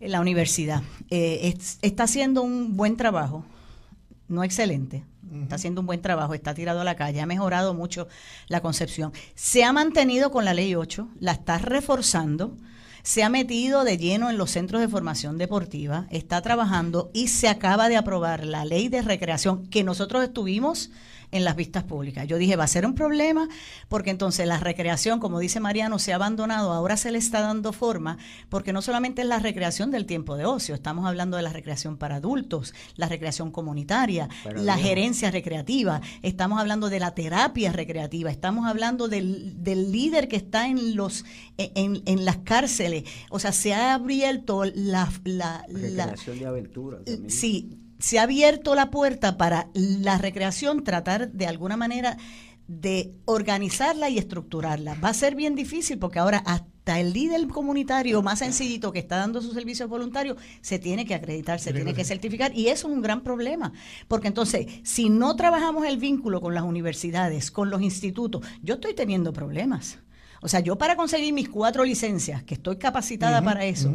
en la universidad. Eh, es- está haciendo un buen trabajo, no excelente. Está haciendo un buen trabajo, está tirado a la calle, ha mejorado mucho la concepción. Se ha mantenido con la ley 8, la está reforzando, se ha metido de lleno en los centros de formación deportiva, está trabajando y se acaba de aprobar la ley de recreación que nosotros estuvimos en las vistas públicas. Yo dije, va a ser un problema porque entonces la recreación, como dice Mariano, se ha abandonado, ahora se le está dando forma, porque no solamente es la recreación del tiempo de ocio, estamos hablando de la recreación para adultos, la recreación comunitaria, la gerencia recreativa, estamos hablando de la terapia recreativa, estamos hablando del, del líder que está en los en, en las cárceles, o sea, se ha abierto la, la, la- Recreación de aventura. también. Sí, se ha abierto la puerta para la recreación, tratar de alguna manera de organizarla y estructurarla. Va a ser bien difícil porque ahora hasta el líder comunitario más sencillito que está dando sus servicios voluntarios se tiene que acreditar, se tiene que certificar y eso es un gran problema. Porque entonces, si no trabajamos el vínculo con las universidades, con los institutos, yo estoy teniendo problemas. O sea, yo para conseguir mis cuatro licencias, que estoy capacitada para eso,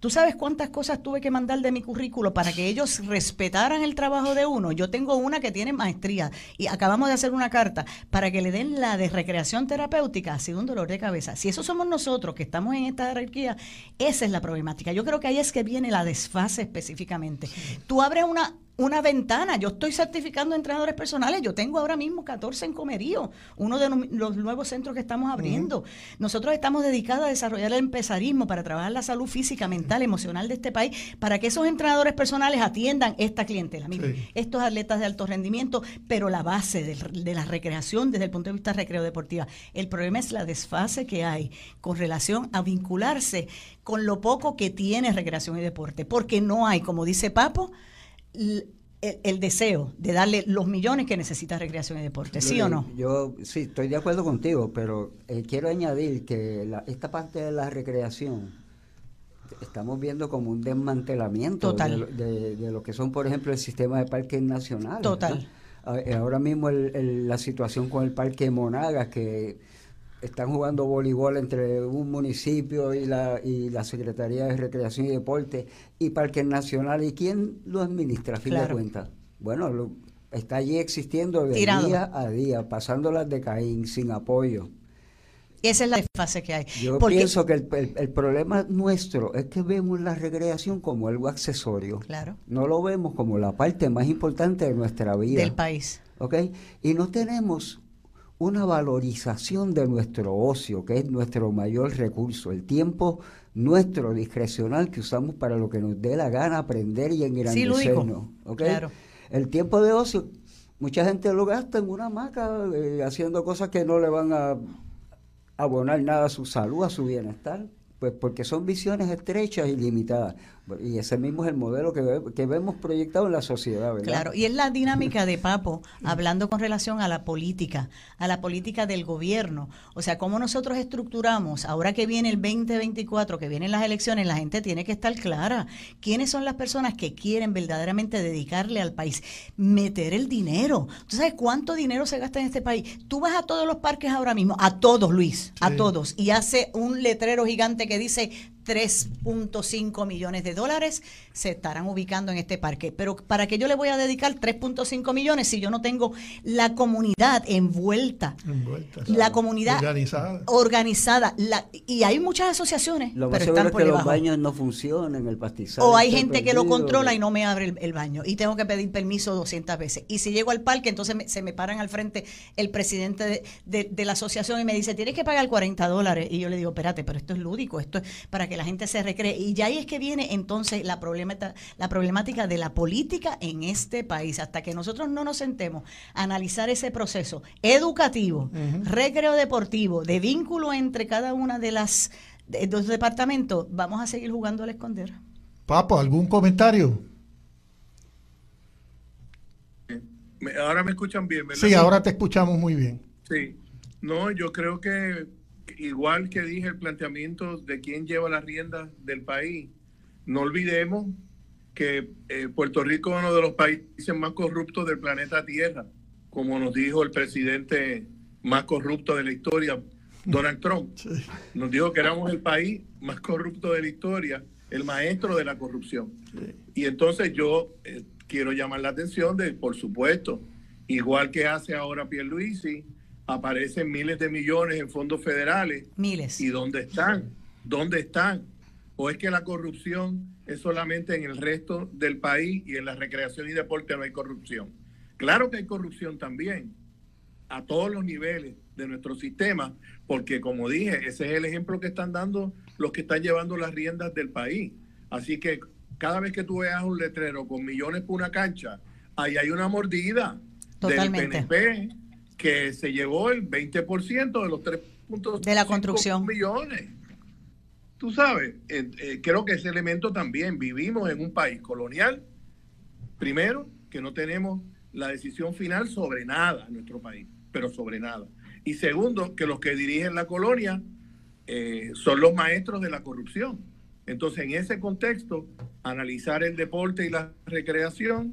¿Tú sabes cuántas cosas tuve que mandar de mi currículo para que ellos respetaran el trabajo de uno? Yo tengo una que tiene maestría y acabamos de hacer una carta para que le den la de recreación terapéutica. Ha sido un dolor de cabeza. Si eso somos nosotros que estamos en esta jerarquía, esa es la problemática. Yo creo que ahí es que viene la desfase específicamente. Tú abres una una ventana. Yo estoy certificando entrenadores personales. Yo tengo ahora mismo 14 en Comerío, uno de los nuevos centros que estamos abriendo. Nosotros estamos dedicados a desarrollar el empezarismo para trabajar la salud física, mental, emocional de este país, para que esos entrenadores personales atiendan esta clientela. estos atletas de alto rendimiento, pero la base de, de, la recreación desde el punto de vista recreo deportiva. El problema es la desfase que hay con relación a vincularse con lo poco que tiene recreación y deporte, porque no hay, como dice Papo, el, deseo de darle los millones que necesita recreación y deporte, ¿sí o no? Yo sí, estoy de acuerdo contigo, pero eh, quiero añadir que esta parte de la recreación estamos viendo como un desmantelamiento De, lo que son, por ejemplo, el sistema de parques nacionales. Total. Eh, ahora mismo la situación con el Parque Monagas, que están jugando voleibol entre un municipio y la, y la Secretaría de Recreación y Deporte y Parques Nacional. ¿Y quién lo administra a fin de cuentas? Bueno, está allí existiendo de día a día, pasando las de Caín, sin apoyo. Esa es la fase que hay. Yo pienso que el, el, problema nuestro es que vemos la recreación como algo accesorio. Claro. No lo vemos como la parte más importante de nuestra vida. Del país. ¿Ok? Y no tenemos una valorización de nuestro ocio, que es nuestro mayor recurso, el tiempo nuestro discrecional que usamos para lo que nos dé la gana aprender y engrandecernos. Sí, claro. El tiempo de ocio, mucha gente lo gasta en una hamaca eh, haciendo cosas que no le van a abonar nada a su salud, a su bienestar. Pues porque son visiones estrechas y limitadas. Y ese mismo es el modelo que, que, vemos proyectado en la sociedad, ¿verdad? Claro, y es la dinámica de Papo, hablando con relación a la política, a la política del gobierno. O sea, cómo nosotros estructuramos, ahora que viene el 2024, que vienen las elecciones, la gente tiene que estar clara. ¿Quiénes son las personas que quieren verdaderamente dedicarle al país? Meter el dinero. ¿Tú sabes cuánto dinero se gasta en este país? Tú vas a todos los parques ahora mismo, a todos, Luis, a todos, y hace un letrero gigante que dice 3.5 millones de dólares se estarán ubicando en este parque. Pero ¿para qué yo le voy a dedicar 3.5 millones si yo no tengo la comunidad envuelta? la comunidad organizada. organizada y hay muchas asociaciones, lo pero están por que los baños no funcionan, el pastizal. O hay gente que lo controla y no me abre el, baño y tengo que pedir permiso 200 veces. Y si llego al parque, entonces se me paran al frente el presidente de, la asociación y me dice, tienes que pagar 40 dólares. Y yo le digo, espérate, pero esto es lúdico, esto es para que la gente se recree. Y ya ahí es que viene entonces la problemática, la problemática de la política en este país. Hasta que nosotros no nos sentemos a analizar ese proceso educativo, recreo deportivo, de vínculo entre cada una de las de los departamentos, vamos a seguir jugando al esconder. Papo, ¿algún comentario? Ahora me escuchan bien, ¿verdad? Sí, ahora te escuchamos muy bien. Sí. No, yo creo que igual que dije el planteamiento de quién lleva las riendas del país, no olvidemos que eh, Puerto Rico es uno de los países más corruptos del planeta Tierra, como nos dijo el presidente más corrupto de la historia, Donald Trump. Nos dijo que éramos el país más corrupto de la historia, el maestro de la corrupción. Y entonces yo eh, quiero llamar la atención de, por supuesto, igual que hace ahora Pierluisi, aparecen miles de millones en fondos federales. Miles. ¿Y dónde están? ¿Dónde están? ¿O es que la corrupción es solamente en el resto del país y en la recreación y deporte no hay corrupción? Claro que hay corrupción también, a todos los niveles de nuestro sistema, porque como dije, ese es el ejemplo que están dando los que están llevando las riendas del país. Así que cada vez que tú veas un letrero con millones por una cancha, ahí hay una mordida Totalmente. del PNP que se llevó el 20% de los 3.5 de la construcción millones. Tú sabes, eh, eh, creo que ese elemento también, vivimos en un país colonial, primero, que no tenemos la decisión final sobre nada en nuestro país, pero sobre nada. Y segundo, que los que dirigen la colonia eh, son los maestros de la corrupción. Entonces, en ese contexto, analizar el deporte y la recreación,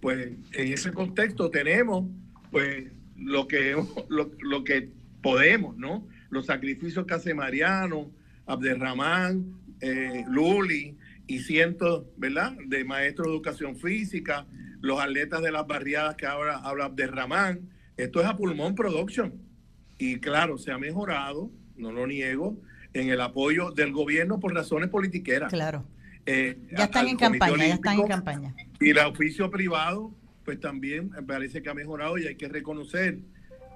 pues en ese contexto tenemos pues lo que, lo, que podemos, ¿no? Los sacrificios que hace Mariano, Abderramán, eh, Luli y cientos, ¿verdad?, de maestros de educación física, los atletas de las barriadas que ahora habla de Ramán. Esto es a pulmón production. Y claro, se ha mejorado, no lo niego, en el apoyo del gobierno por razones politiqueras. Claro. Eh, ya están en campaña, ya están en campaña. Y el oficio privado, pues también me parece que ha mejorado y hay que reconocer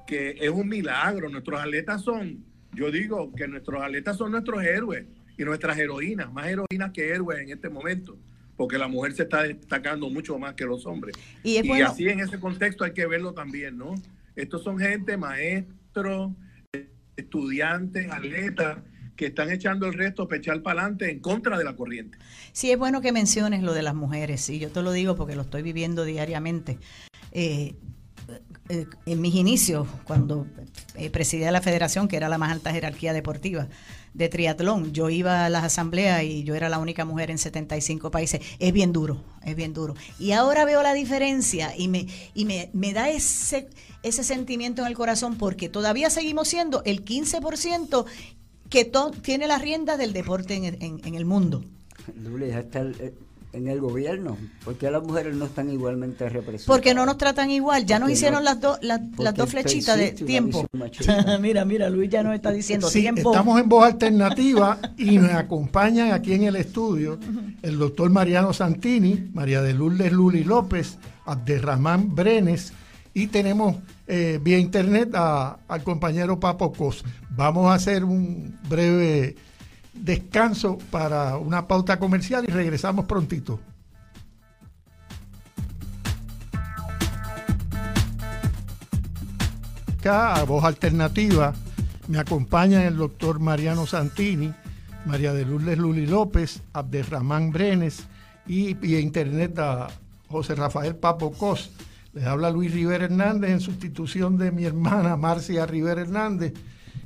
que es un milagro. Nuestros atletas son, yo digo que nuestros atletas son nuestros héroes y nuestras heroínas, más heroínas que héroes en este momento, porque la mujer se está destacando mucho más que los hombres. Y, así en ese contexto hay que verlo también, ¿no? Estos son gente, maestros, estudiantes, atletas, que están echando el resto pechar para adelante en contra de la corriente. Sí, es bueno que menciones lo de las mujeres, y yo te lo digo porque lo estoy viviendo diariamente. Eh, eh, en mis inicios, cuando eh, presidía la federación, que era la más alta jerarquía deportiva de triatlón, yo iba a las asambleas y yo era la única mujer en 75 países. Es bien duro, es bien duro. Y ahora veo la diferencia y me, y me, me da ese, ese sentimiento en el corazón porque todavía seguimos siendo el 15% que tiene las riendas del deporte en, en, en el mundo. está el, en el gobierno? ¿Por qué las mujeres no están igualmente representadas? Porque no nos tratan igual. Ya nos hicieron las, dos las, dos flechitas de tiempo. mira, mira, Luis ya nos está diciendo tiempo. Estamos en voz alternativa y nos acompañan aquí en el estudio el doctor Mariano Santini, María de Lourdes Luli López, Abderramán Brenes y tenemos eh, vía internet al compañero Papo Cos. Vamos a hacer un breve descanso para una pauta comercial y regresamos prontito. Acá a voz alternativa me acompaña el doctor Mariano Santini, María de Lourdes Luli López, Abderramán Brenes y, y internet a José Rafael Papo Cos. Les habla Luis Rivera Hernández en sustitución de mi hermana Marcia Rivera Hernández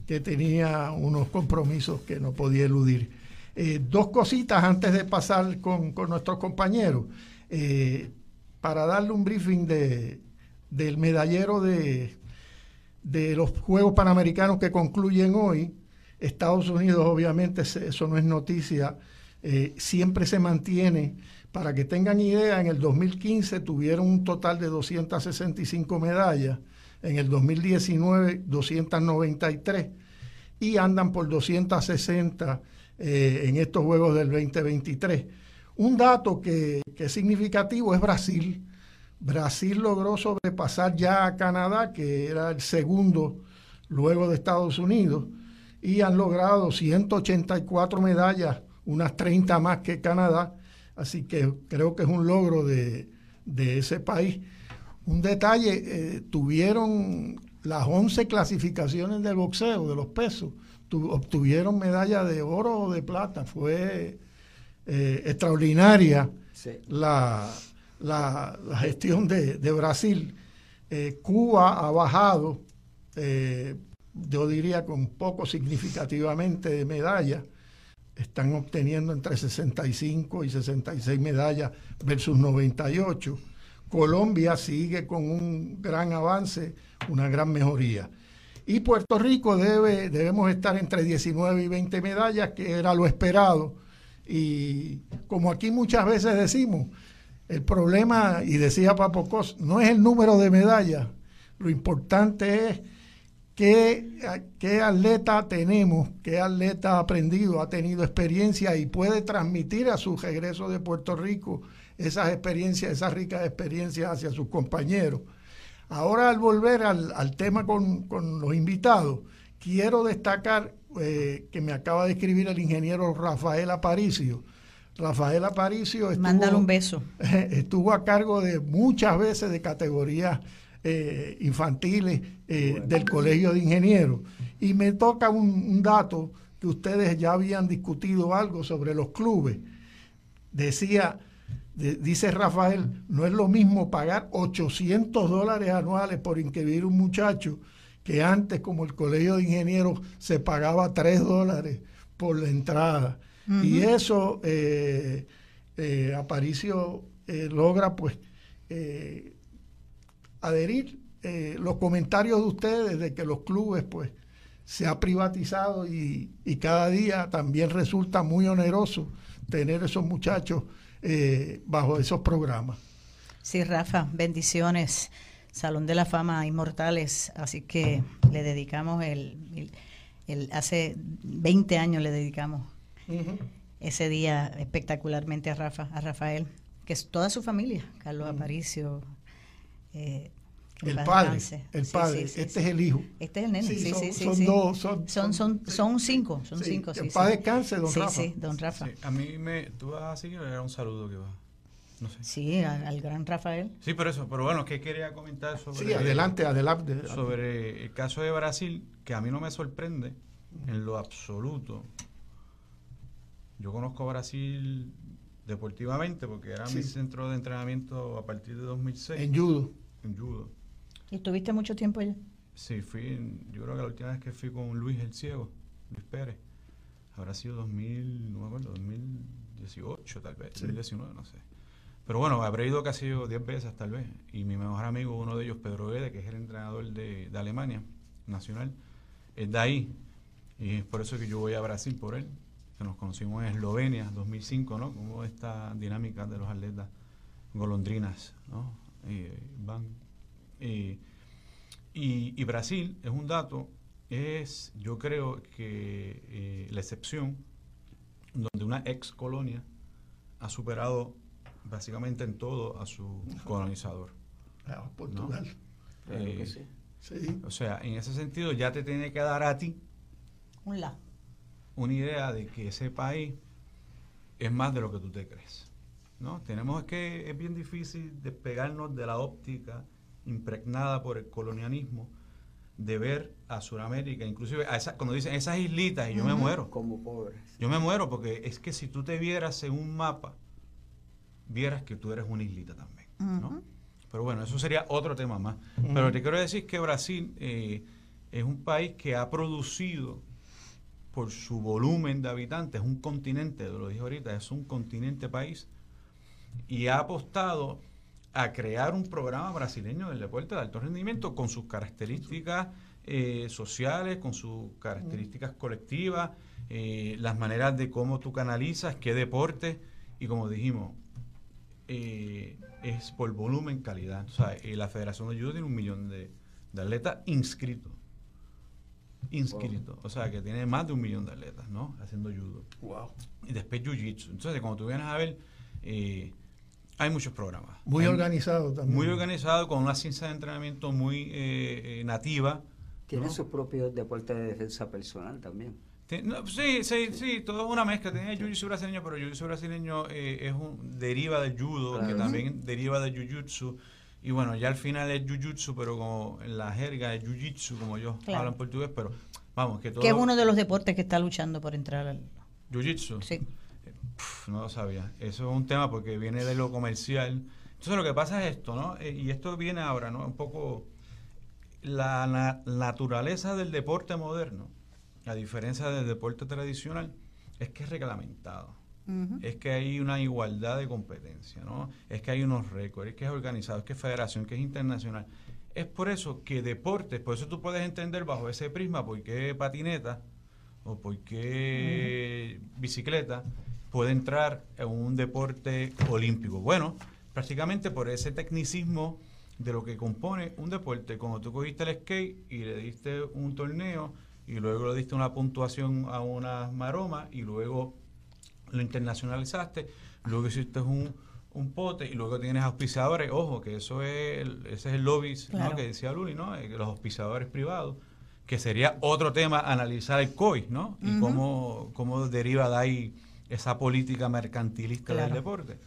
que tenía unos compromisos que no podía eludir. Eh, dos cositas antes de pasar con, nuestros compañeros. Eh, para darle un briefing de, del medallero de, de los Juegos Panamericanos que concluyen hoy, Estados Unidos, obviamente, eso no es noticia, eh, siempre se mantiene. Para que tengan idea, en el 2015 tuvieron un total de 265 medallas en el 2019 293 y andan por 260 eh, en estos Juegos del 2023. Un dato que, es significativo es Brasil. Brasil logró sobrepasar ya a Canadá, que era el segundo luego de Estados Unidos, y han logrado 184 medallas, unas 30 más que Canadá, así que creo que es un logro de, de ese país. Un detalle, eh, tuvieron las 11 clasificaciones del boxeo, de los pesos, obtuvieron medalla de oro o de plata. Fue eh, extraordinaria la, la, gestión de, Brasil. Eh, Cuba ha bajado, yo diría con poco significativamente de medallas. Están obteniendo entre 65 y 66 medallas versus 98 Colombia sigue con un gran avance, una gran mejoría. Y Puerto Rico debe, debemos estar entre 19 y 20 medallas, que era lo esperado. Y como aquí muchas veces decimos, el problema, y decía Papocos, no es el número de medallas, lo importante es qué, qué atleta tenemos, qué atleta ha aprendido, ha tenido experiencia y puede transmitir a su regreso de Puerto Rico esas experiencias, esas ricas experiencias hacia sus compañeros. Ahora al volver al, tema con, los invitados, quiero destacar eh, que me acaba de escribir el ingeniero Rafael Aparicio. Rafael Aparicio estuvo, un beso. estuvo a cargo de muchas veces de categorías eh, infantiles eh, del Colegio de Ingenieros. Y me toca un dato que ustedes ya habían discutido algo sobre los clubes. Decía, dice Rafael, no es lo mismo pagar 800 dólares anuales por inscribir un muchacho que antes, como el colegio de ingenieros, se pagaba 3 dólares por la entrada. Y eso, eh, eh, Aparicio eh, logra pues adherir los comentarios de ustedes de que los clubes pues se ha privatizado y, cada día también resulta muy oneroso tener esos muchachos eh, bajo esos programas. Sí, Rafa, bendiciones. Salón de la Fama Inmortales, así que le dedicamos el, el, hace 20 años le dedicamos ese día espectacularmente a Rafa, a Rafael, que es toda su familia, Carlos Aparicio, eh, el padre, el padre, este es el hijo. Este es el nene, sí, sí, sí. Son, dos, son, son, son, son, cinco, son cinco. El padre descanse, don Rafa. Sí, don Rafa. a mí me, tú vas a seguir, era un saludo que va. No sé. Sí, al, gran Rafael. Sí, pero eso, pero bueno, ¿qué quería comentar sobre... Sí, adelante, adelante. Sobre el caso de Brasil, que a mí no me sorprende en lo absoluto. Yo conozco a Brasil deportivamente porque era mi centro de entrenamiento a partir de 2006. En judo. En judo. ¿Y estuviste mucho tiempo allá? Sí, fui, yo creo que la última vez que fui con Luis el Ciego, Luis Pérez, habrá sido 2000, no me acuerdo, 2018 tal vez, 2019, no sé. Pero bueno, habré ido casi 10 veces tal vez. Y mi mejor amigo, uno de ellos, Pedro Guede, que es el entrenador de, de Alemania, nacional, es de ahí. Y es por eso que yo voy a Brasil por él, que nos conocimos en Eslovenia, 2005, ¿no? Como esta dinámica de los atletas golondrinas, ¿no? van eh, y, Brasil es un dato, es yo creo que eh, la excepción donde una ex colonia ha superado básicamente en todo a su colonizador. Ah, Portugal. Eh, sí. O sea, en ese sentido ya te tiene que dar a ti un la. una idea de que ese país es más de lo que tú te crees. ¿no? Tenemos que, es bien difícil despegarnos de la óptica impregnada por el colonialismo de ver a Sudamérica, inclusive a esa, cuando dicen esas islitas, y yo me muero. Como pobres. Yo me muero porque es que si tú te vieras en un mapa, vieras que tú eres una islita también, ¿no? Pero bueno, eso sería otro tema más. Pero te quiero decir que Brasil eh, es un país que ha producido por su volumen de habitantes, un continente, lo dije ahorita, es un continente país, y ha apostado a crear un programa brasileño del deporte de alto rendimiento con sus características eh, sociales, con sus características colectivas, eh, las maneras de cómo tú canalizas, qué deporte, y como dijimos, eh, es por volumen, calidad. O sea, la Federación de Judo tiene un millón de, atletas inscritos. Inscritos. O sea, que tiene más de un millón de atletas, ¿no? Haciendo judo. Wow. Y después jiu-jitsu. Entonces, cuando tú vienes a ver, hay muchos programas. Muy organizado también. Muy organizado, con una ciencia de entrenamiento muy eh, eh, nativa. Tiene su propio deporte de defensa personal también. sí, sí, sí, todo es una mezcla. Tiene el jiu-jitsu brasileño, pero el jiu-jitsu brasileño eh, es un, deriva del judo, que también deriva del jiu-jitsu. Y bueno, ya al final es jiu-jitsu, pero como en la jerga es jiu-jitsu, como yo hablo en portugués, pero vamos, que todo... Que es uno de los deportes que está luchando por entrar al... Jiu-jitsu. Sí no lo sabía. Eso es un tema porque viene de lo comercial. Entonces lo que pasa es esto, ¿no? Eh, y esto viene ahora, ¿no? Un poco la, naturaleza del deporte moderno, a diferencia del deporte tradicional, es que es reglamentado. Es que hay una igualdad de competencia, ¿no? Es que hay unos récords, es que es organizado, es que es federación, que es internacional. Es por eso que deportes, por eso tú puedes entender bajo ese prisma por qué patineta o por qué bicicleta puede entrar en un deporte olímpico. Bueno, prácticamente por ese tecnicismo de lo que compone un deporte, como tú cogiste el skate y le diste un torneo y luego le diste una puntuación a una maroma y luego lo internacionalizaste, luego hiciste un, un pote y luego tienes auspiciadores, ojo, que eso es ese es el lobby que decía Luli, ¿no? Eh, los auspiciadores privados, que sería otro tema analizar el COI, ¿no? Y cómo, cómo deriva de ahí esa política mercantilista del deporte.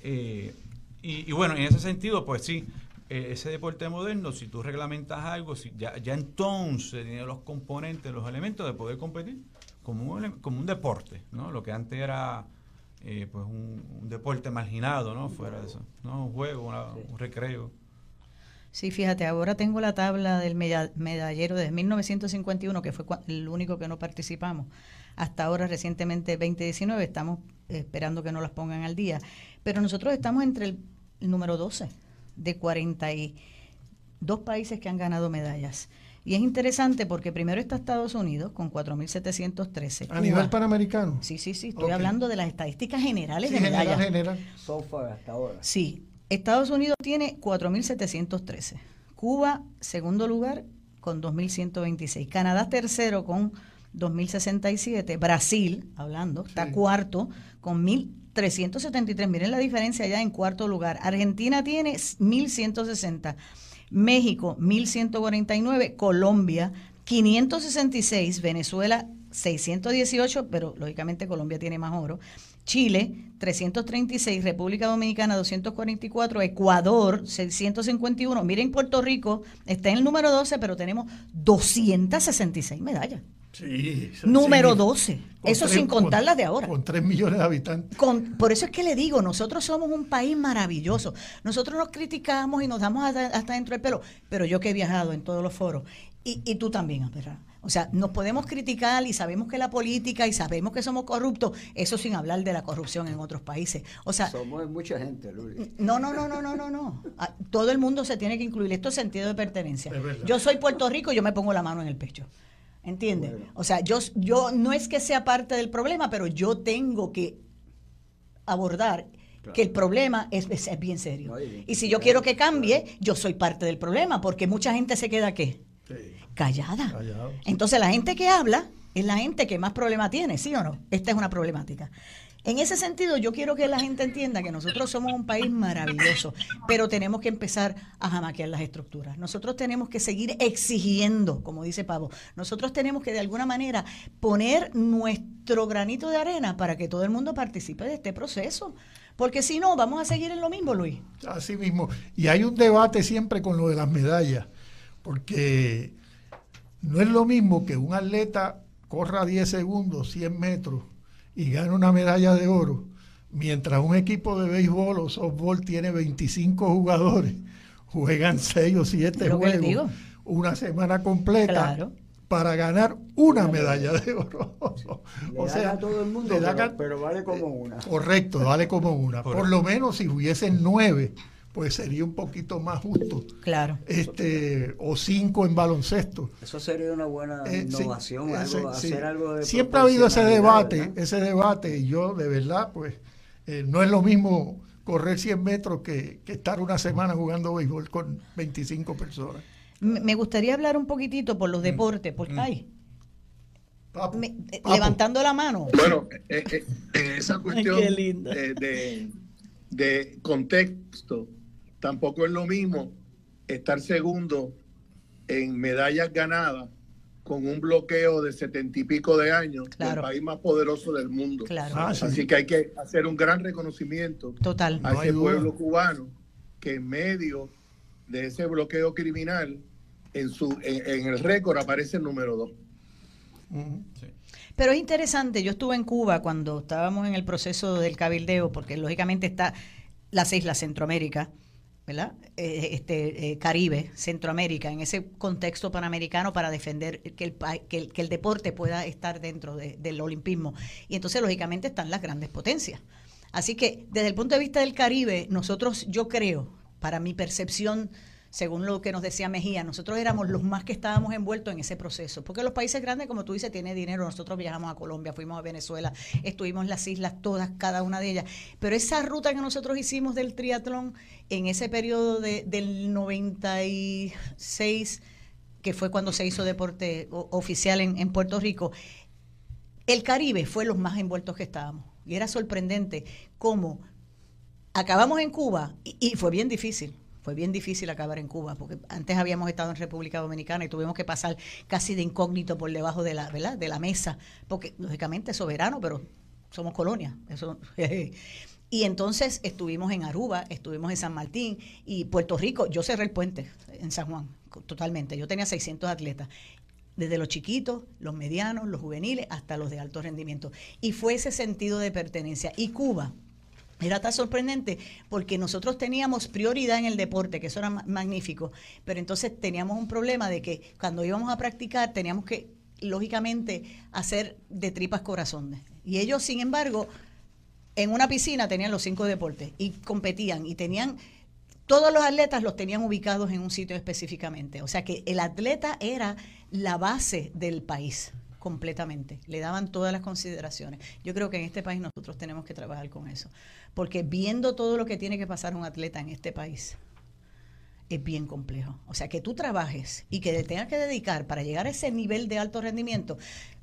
Eh, y, bueno, en ese sentido, pues sí, eh, ese deporte moderno, si tú reglamentas algo, si ya, ya entonces tiene los componentes, los elementos de poder competir como un, como un deporte, ¿no? Lo que antes era eh, pues un, deporte marginado, ¿no? Fuera de eso, ¿no? Un juego, un recreo. Sí, fíjate, ahora tengo la tabla del medallero de 1951, que fue el único que no participamos hasta ahora recientemente 2019, estamos esperando que no las pongan al día, pero nosotros estamos entre el, número 12 de 40 y dos países que han ganado medallas. Y es interesante porque primero está Estados Unidos con 4.713. ¿A nivel panamericano? Sí, sí, sí. Estoy hablando de las estadísticas generales de general, medallas. general. So far, hasta ahora. Sí. Estados Unidos tiene 4.713. Cuba, segundo lugar, con 2.126. Canadá, tercero, con 2.067. Brasil, hablando, está cuarto, con 1.373. Miren la diferencia ya en cuarto lugar. Argentina tiene 1.160. México 1149, Colombia 566, Venezuela 618, pero lógicamente Colombia tiene más oro. Chile 336, República Dominicana 244, Ecuador 651. Miren, Puerto Rico está en el número 12, pero tenemos 266 medallas. Sí, Número sí, 12. con Eso tres- sin contar con- las de ahora. Con 3 millones de habitantes. Con- por eso es que le digo, nosotros somos un país maravilloso. Nosotros nos criticamos y nos damos hasta, hasta dentro del pelo, pero yo que he viajado en todos los foros, y, y tú también, ¿verdad? O sea, nos podemos criticar y sabemos que la política y sabemos que somos corruptos, eso sin hablar de la corrupción en otros países. O sea, Somos mucha gente, Luli. no, no, no, no, no, no, no. Ah, Todo el mundo se tiene que incluir. Esto es sentido de pertenencia. Yo soy Puerto Rico, yo me pongo la mano en el pecho. ¿Entiendes? Bueno. O sea, yo, yo no es que sea parte del problema, pero yo tengo que abordar Claro. que el problema es, es- es bien serio. No, y si yo quiero que cambie, claro. yo soy parte del problema, porque mucha gente se queda ¿qué? Callada. Callado. Entonces la gente que habla es la gente que más problema tiene, ¿sí o no? Esta es una problemática. En ese sentido, yo quiero que la gente entienda que nosotros somos un país maravilloso, pero tenemos que empezar a jamaquear las estructuras. Nosotros tenemos que seguir exigiendo, como dice Pavo, nosotros tenemos que de alguna manera poner nuestro granito de arena para que todo el mundo participe de este proceso. Porque si no, vamos a seguir en lo mismo, Luis. Así mismo. Y hay un debate siempre con lo de las medallas, porque no es lo mismo que un atleta corra 10 segundos, 100 metros y gane una medalla de oro, mientras un equipo de béisbol o softball tiene 25 jugadores, juegan 6 o 7 Lo que les juegos una semana completa Claro. para ganar una medalla de oro. Le dan a todo el mundo, le pero, pero vale como una. Correcto, vale como una. Por lo menos si hubiesen nueve, pues sería un poquito más justo. Claro. Este, o cinco en baloncesto. Eso sería una buena Eh, sí, innovación, sí. hacer algo de Siempre ha habido ese debate, ese debate, y yo de verdad, pues, eh, no es lo mismo correr 100 metros que, que estar una semana jugando béisbol con 25 personas. Me gustaría hablar un poquitito por los deportes, porque ay, Papo, me- eh, papo. levantando la mano. Bueno, eh, eh, en esa cuestión qué lindo. de, de- de contexto, tampoco es lo mismo estar segundo en medallas ganadas con un bloqueo de setenta y pico de años Claro. del país más poderoso del mundo. Claro, Ah, sí. Así que hay que hacer un gran reconocimiento total. a No ese duda. pueblo cubano que en medio de ese bloqueo criminal, en, su, en, en el récord aparece el número dos. Pero es interesante, yo estuve en Cuba cuando estábamos en el proceso del cabildeo, porque lógicamente está las islas Centroamérica, ¿verdad? Eh, este eh, Caribe, Centroamérica, en ese contexto panamericano para defender que el, que el, que el deporte pueda estar dentro de- del olimpismo. Y entonces, lógicamente, están las grandes potencias. Así que, desde el punto de vista del Caribe, nosotros, yo creo, para mi percepción, según lo que nos decía Mejía, nosotros éramos los más que estábamos envueltos en ese proceso. Porque los países grandes, como tú dices, tienen dinero. Nosotros viajamos a Colombia, fuimos a Venezuela, estuvimos en las islas todas, cada una de ellas. Pero esa ruta que nosotros hicimos del triatlón en ese periodo de, del 96, que fue cuando se hizo deporte oficial en, en Puerto Rico, el Caribe fue los más envueltos que estábamos. Y era sorprendente cómo acabamos en Cuba y, y fue bien difícil. Fue bien difícil acabar en Cuba, porque antes habíamos estado en República Dominicana y tuvimos que pasar casi de incógnito por debajo de la, ¿verdad? de la mesa, porque lógicamente es soberano, pero somos colonia. Eso, y entonces estuvimos en Aruba, estuvimos en San Martín y Puerto Rico. Yo cerré el puente en San Juan, totalmente. Yo tenía 600 atletas desde los chiquitos, los medianos, los juveniles, hasta los de alto rendimiento. Y fue ese sentido de pertenencia. Y Cuba era tan sorprendente porque nosotros teníamos prioridad en el deporte, que eso era ma- magnífico, pero entonces teníamos un problema de que cuando íbamos a practicar teníamos que, lógicamente, hacer de tripas corazones. Y ellos, sin embargo, en una piscina tenían los cinco deportes y competían y tenían todos los atletas los tenían ubicados en un sitio específicamente. O sea que el atleta era la base del país completamente. Le daban todas las consideraciones. Yo creo que en este país nosotros tenemos que trabajar con eso. Porque viendo todo lo que tiene que pasar un atleta en este país, es bien complejo. O sea, que tú trabajes y que te tengas que dedicar para llegar a ese nivel de alto rendimiento.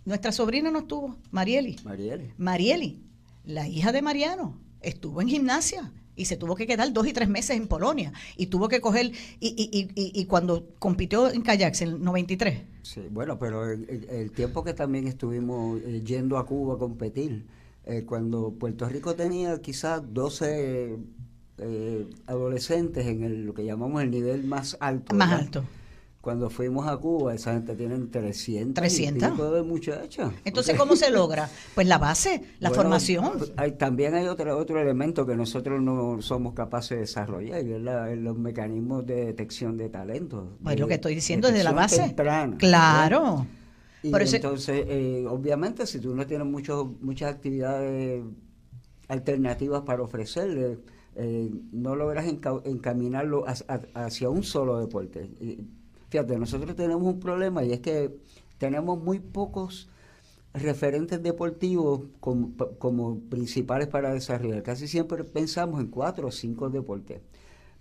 Nuestra sobrina no estuvo, Marieli. Marieli. Marieli, la hija de Mariano, estuvo en gimnasia y se tuvo que quedar dos y tres meses en Polonia y tuvo que coger, y, y, y, y cuando compitió en kayaks en el 93. Sí, bueno, pero el, tiempo que también estuvimos eh, yendo a Cuba a competir, eh, cuando Puerto Rico tenía quizás 12 eh, adolescentes en el, lo que llamamos el nivel más alto. Más alto. Cuando fuimos a Cuba, esa gente tienen 300, 300. de muchachas. Entonces, ¿cómo se logra? Pues la base, la formación. Pues, hay, también hay otro, otro elemento que nosotros no somos capaces de desarrollar, y es los mecanismos de detección de talentos. Pues lo que estoy diciendo desde la base. Temprana, claro. Y entonces, eh, obviamente, si tú no tienes muchos muchas actividades alternativas para ofrecerle, eh, no logras encaminarlo hacia un solo deporte. Fíjate, nosotros tenemos un problema y es que tenemos muy pocos referentes deportivos como, principales para desarrollar. Casi siempre pensamos en cuatro o cinco deportes,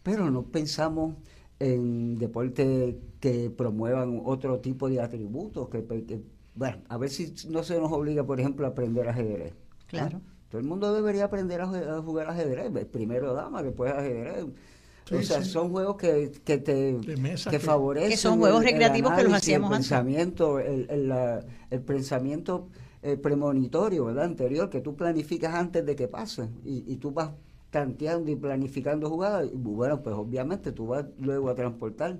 pero no pensamos en deportes que promuevan otro tipo de atributos. Que, bueno, a ver si no se nos obliga, por ejemplo, a aprender ajedrez. Claro. Todo el mundo debería aprender a, jugar ajedrez. Primero dama, después ajedrez o sea, son juegos que, que te que, favorecen. Que son juegos recreativos que los hacíamos el pensamiento, El, el, el pensamiento eh, premonitorio, ¿verdad? Anterior, que tú planificas antes de que pase. Y, y tú vas tanteando y planificando jugadas. Y bueno, pues obviamente tú vas luego a transportar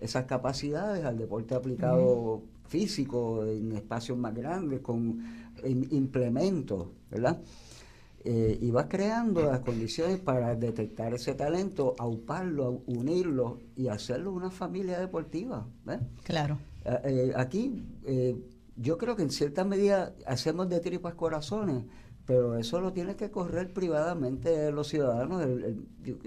esas capacidades al deporte aplicado físico, en espacios más grandes, con implementos, ¿verdad? Eh, y vas creando las condiciones para detectar ese talento, auparlo, unirlo y hacerlo una familia deportiva. Claro. Eh, aquí eh, yo creo que en cierta medida hacemos de tripas corazones, pero eso lo tiene que correr privadamente los ciudadanos.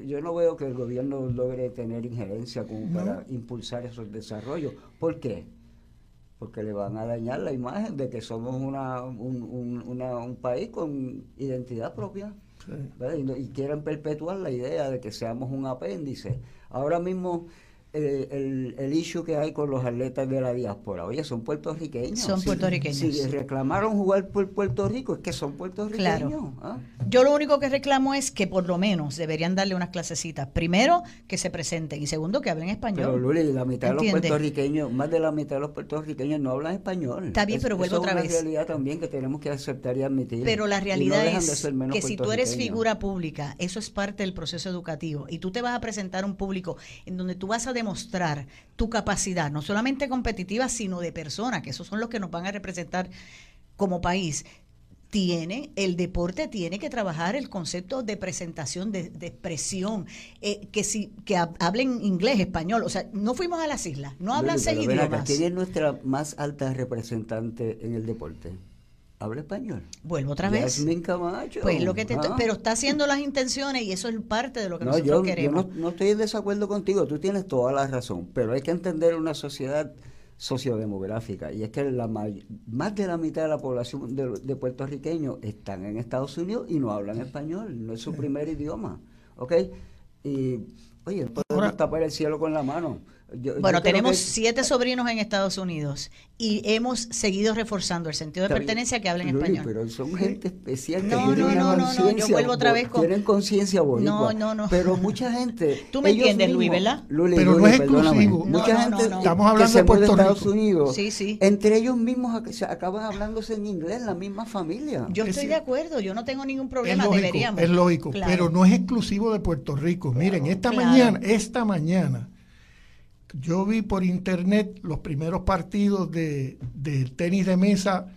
yo, no veo que el gobierno logre tener injerencia como para impulsar esos desarrollos. ¿Por qué? Porque le van a dañar la imagen de que somos una, un, un país con identidad propia. Y, y, quieren perpetuar la idea de que seamos un apéndice. Ahora mismo eh, el, el issue que hay con los atletas de la diáspora. Oye, son puertorriqueños. Son puertorriqueños. Si reclamaron jugar por Puerto Rico, es que son puertorriqueños. Claro. ¿ah? Yo lo único que reclamo es que por lo menos deberían darle unas clasecitas. Primero, que se presenten y segundo, que hablen español. Pero Luli, la mitad de los puertorriqueños, más de la mitad de los puertorriqueños no hablan español. Está bien, pero vuelvo otra vez. Es una realidad también que tenemos que aceptar y admitir. Pero la realidad es que si tú eres figura pública, eso es parte del proceso educativo y tú te vas a presentar a un público en donde tú vas a demostrar tu capacidad, no solamente competitiva, sino de persona, que esos son los que nos van a representar como país. Tiene, el deporte tiene que trabajar el concepto de presentación, de, expresión, eh, que si que hablen inglés, español, o sea, no fuimos a las islas, no hablan seis idiomas. ¿Quién es nuestra más alta representante en el deporte? Habla español. Vuelvo otra vez. Camacho. Pues lo que te ah. pero está haciendo las intenciones y eso es parte de lo que nosotros queremos. Yo no, estoy en desacuerdo contigo, tú tienes toda la razón, pero hay que entender una sociedad sociodemográfica y es que la más de la mitad de la población de, de puertorriqueños están en Estados Unidos y no hablan español, no es su primer idioma, ¿ok? Y oye, podemos tapar el cielo con la mano bueno, tenemos siete sobrinos en Estados Unidos y hemos seguido reforzando el sentido de pertenencia que hablen español. Pero son gente especial que no, no, no, no, no, yo vuelvo otra vez con... Tienen conciencia bonita. No, no, no. Pero mucha gente... Tú me entiendes, Luis, ¿verdad? pero no es exclusivo. Mucha gente Estamos hablando de Puerto Estados Unidos. Sí, sí. Entre ellos mismos se acaban hablándose en inglés, la misma familia. Yo estoy de acuerdo, yo no tengo ningún problema, es lógico, deberíamos. Es lógico, pero no es exclusivo de Puerto Rico. Miren, esta mañana, esta mañana yo vi por internet los primeros partidos de, tenis de mesa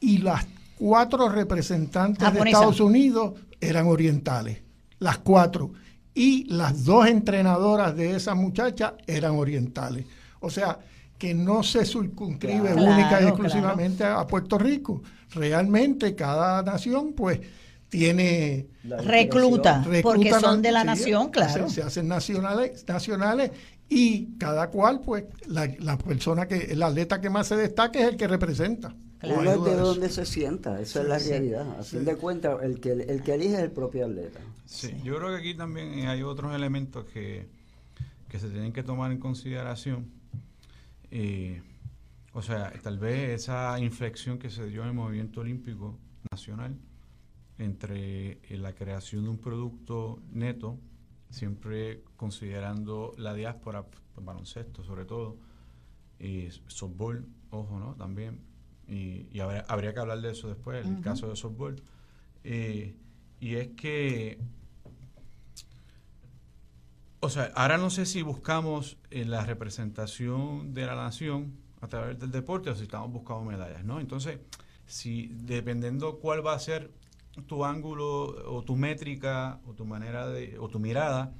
y las cuatro representantes de Estados Unidos eran orientales, las cuatro. Y las dos entrenadoras de esa muchacha eran orientales. O sea, que no se circunscribe única y exclusivamente a Puerto Rico. Realmente cada nación, pues, tiene recluta, porque son de la sí, nación, claro. Se, hacen nacionales, nacionales y cada cual, pues, la, la, persona que, el atleta que más se destaque es el que representa. Claro. Uno es de donde se sienta, esa es la realidad. A fin de cuentas, el que, el que elige es el propio atleta. Sí, yo creo que aquí también hay otros elementos que, que se tienen que tomar en consideración. Eh, o sea, tal vez esa inflexión que se dio en el movimiento olímpico nacional entre eh, la creación de un producto neto, siempre considerando la diáspora, pues, baloncesto sobre todo, y softball, ojo, ¿no? También, y, y habría, habría, que hablar de eso después, el uh -huh. caso de softball. Eh, y es que, o sea, ahora no sé si buscamos eh, la representación de la nación a través del deporte o si estamos buscando medallas, ¿no? Entonces, si dependiendo cuál va a ser tu ángulo o tu métrica o tu manera de o tu mirada,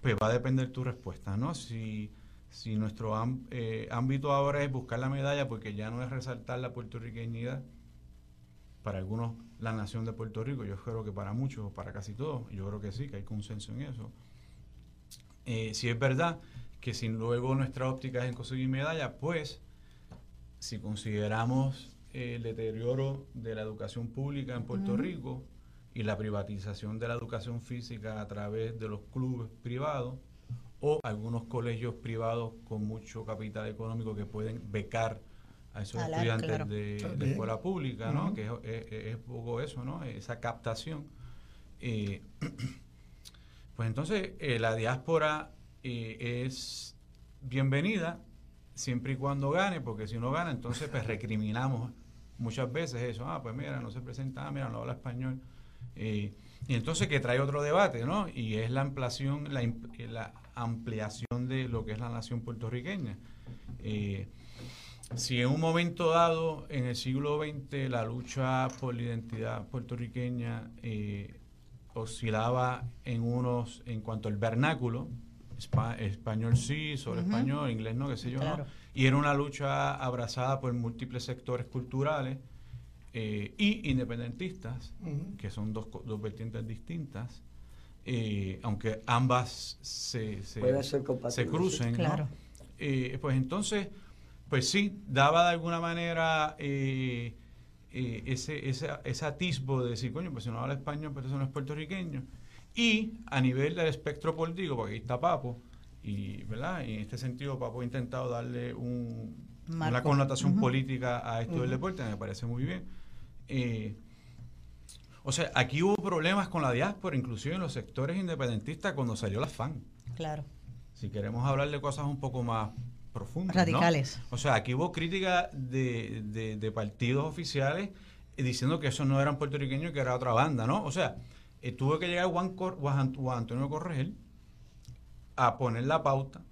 pues va a depender tu respuesta, ¿no? Si, si nuestro eh, ámbito ahora es buscar la medalla porque ya no es resaltar la puertorriqueñidad, para algunos la nación de Puerto Rico, yo creo que para muchos, para casi todos, yo creo que sí, que hay consenso en eso. Eh, si es verdad que si luego nuestra óptica es en conseguir medalla, pues si consideramos el deterioro de la educación pública en Puerto uh -huh. Rico y la privatización de la educación física a través de los clubes privados o algunos colegios privados con mucho capital económico que pueden becar a esos Alar, estudiantes claro. de, de, escuela pública, uh -huh. ¿no? Que es, es, es, poco eso, ¿no? Esa captación. Eh, pues entonces eh, la diáspora eh, es bienvenida siempre y cuando gane, porque si no gana, entonces pues recriminamos muchas veces eso, ah, pues mira, no se presenta, ah, mira, no habla español. Eh, y entonces que trae otro debate, ¿no? Y es la ampliación, la, la ampliación de lo que es la nación puertorriqueña. Eh, si en un momento dado, en el siglo XX, la lucha por la identidad puertorriqueña eh, oscilaba en unos, en cuanto al vernáculo, Espa español sí, sobre uh -huh. español, inglés no, qué sé yo, claro. ¿no? Y era una lucha abrazada por múltiples sectores culturales eh, y independentistas, uh -huh. que son dos, dos vertientes distintas, eh, aunque ambas se, se, se crucen, claro. ¿no? eh, pues entonces, pues sí, daba de alguna manera eh, ese, ese, ese atisbo de decir, coño, pues si no habla español, pues eso no es puertorriqueño. Y a nivel del espectro político, porque ahí está Papo, y, ¿verdad? y en este sentido Papo ha intentado darle un, una connotación uh -huh. política a esto uh -huh. del deporte, me parece muy bien. Eh, o sea, aquí hubo problemas con la diáspora, inclusive en los sectores independentistas cuando salió la FAN. Claro. Si queremos hablar de cosas un poco más profundas. Radicales. ¿no? O sea, aquí hubo crítica de, de, de partidos oficiales diciendo que eso no eran puertorriqueños, que era otra banda, ¿no? O sea, eh, tuvo que llegar Juan, Cor Juan, Antonio Corregel a poner la pauta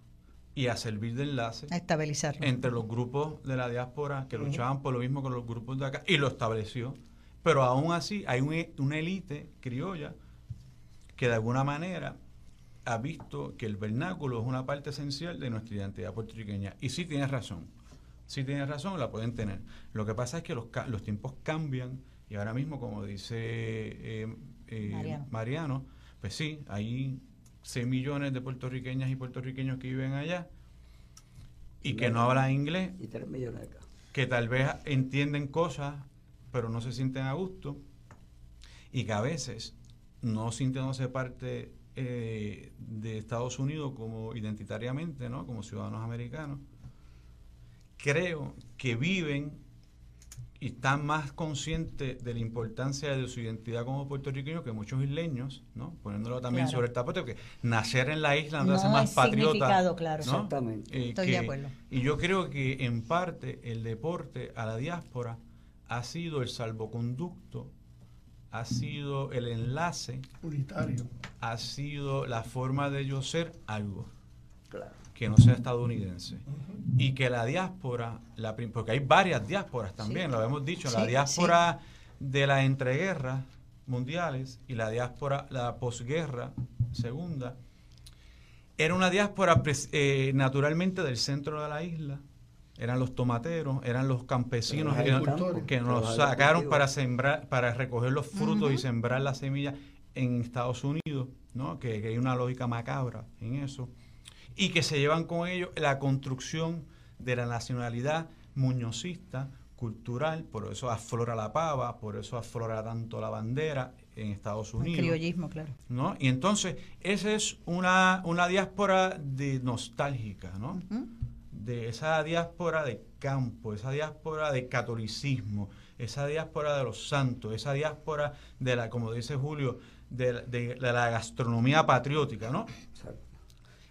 y a servir de enlace a estabilizarlo. entre los grupos de la diáspora que luchaban por lo mismo que los grupos de acá y lo estableció. Pero aún así hay un, una élite criolla que de alguna manera ha visto que el vernáculo es una parte esencial de nuestra identidad puertorriqueña. Y sí tienes razón, sí tienes razón, la pueden tener. Lo que pasa es que los, los tiempos cambian y ahora mismo, como dice eh, eh, Mariano. Mariano. pues sí, hay 6 millones de puertorriqueñas y puertorriqueños que viven allá y que no hablan inglés. Y 3 millones acá. Que tal vez entienden cosas, pero no se sienten a gusto. Y que a veces, no sintiéndose parte eh, de Estados Unidos como identitariamente, ¿no? como ciudadanos americanos, creo que viven y están más conscientes de la importancia de su identidad como puertorriqueños que muchos isleños, ¿no? Poniéndolo también claro. sobre el tapete, porque nacer en la isla no, hace más patriota. Claro. ¿no? Exactamente. Eh, Estoy que, de acuerdo. Y yo creo que en parte el deporte a la diáspora ha sido el salvoconducto, ha sido el enlace, unitario, ha sido la forma de yo ser algo. Claro que no sea estadounidense. Y que la diáspora, la, porque hay varias diásporas también, sí. lo hemos dicho, sí, la diáspora sí. de las entreguerras mundiales y la diáspora, la posguerra segunda, era una diáspora eh, naturalmente del centro de la isla, eran los tomateros, eran los campesinos que, nos- que nos sacaron para sembrar, para recoger los frutos y sembrar las semillas en Estados Unidos, ¿no? Que, que hay una lógica macabra en eso. Y que se llevan con ellos la construcción de la nacionalidad muñozista, cultural, por eso aflora la pava, por eso aflora tanto la bandera en Estados El Unidos. criollismo, claro. ¿no? Y entonces, esa es una, una diáspora de nostálgica, ¿no? De esa diáspora de campo, esa diáspora de catolicismo, esa diáspora de los santos, esa diáspora de la, como dice Julio, de, de la gastronomía patriótica, ¿no?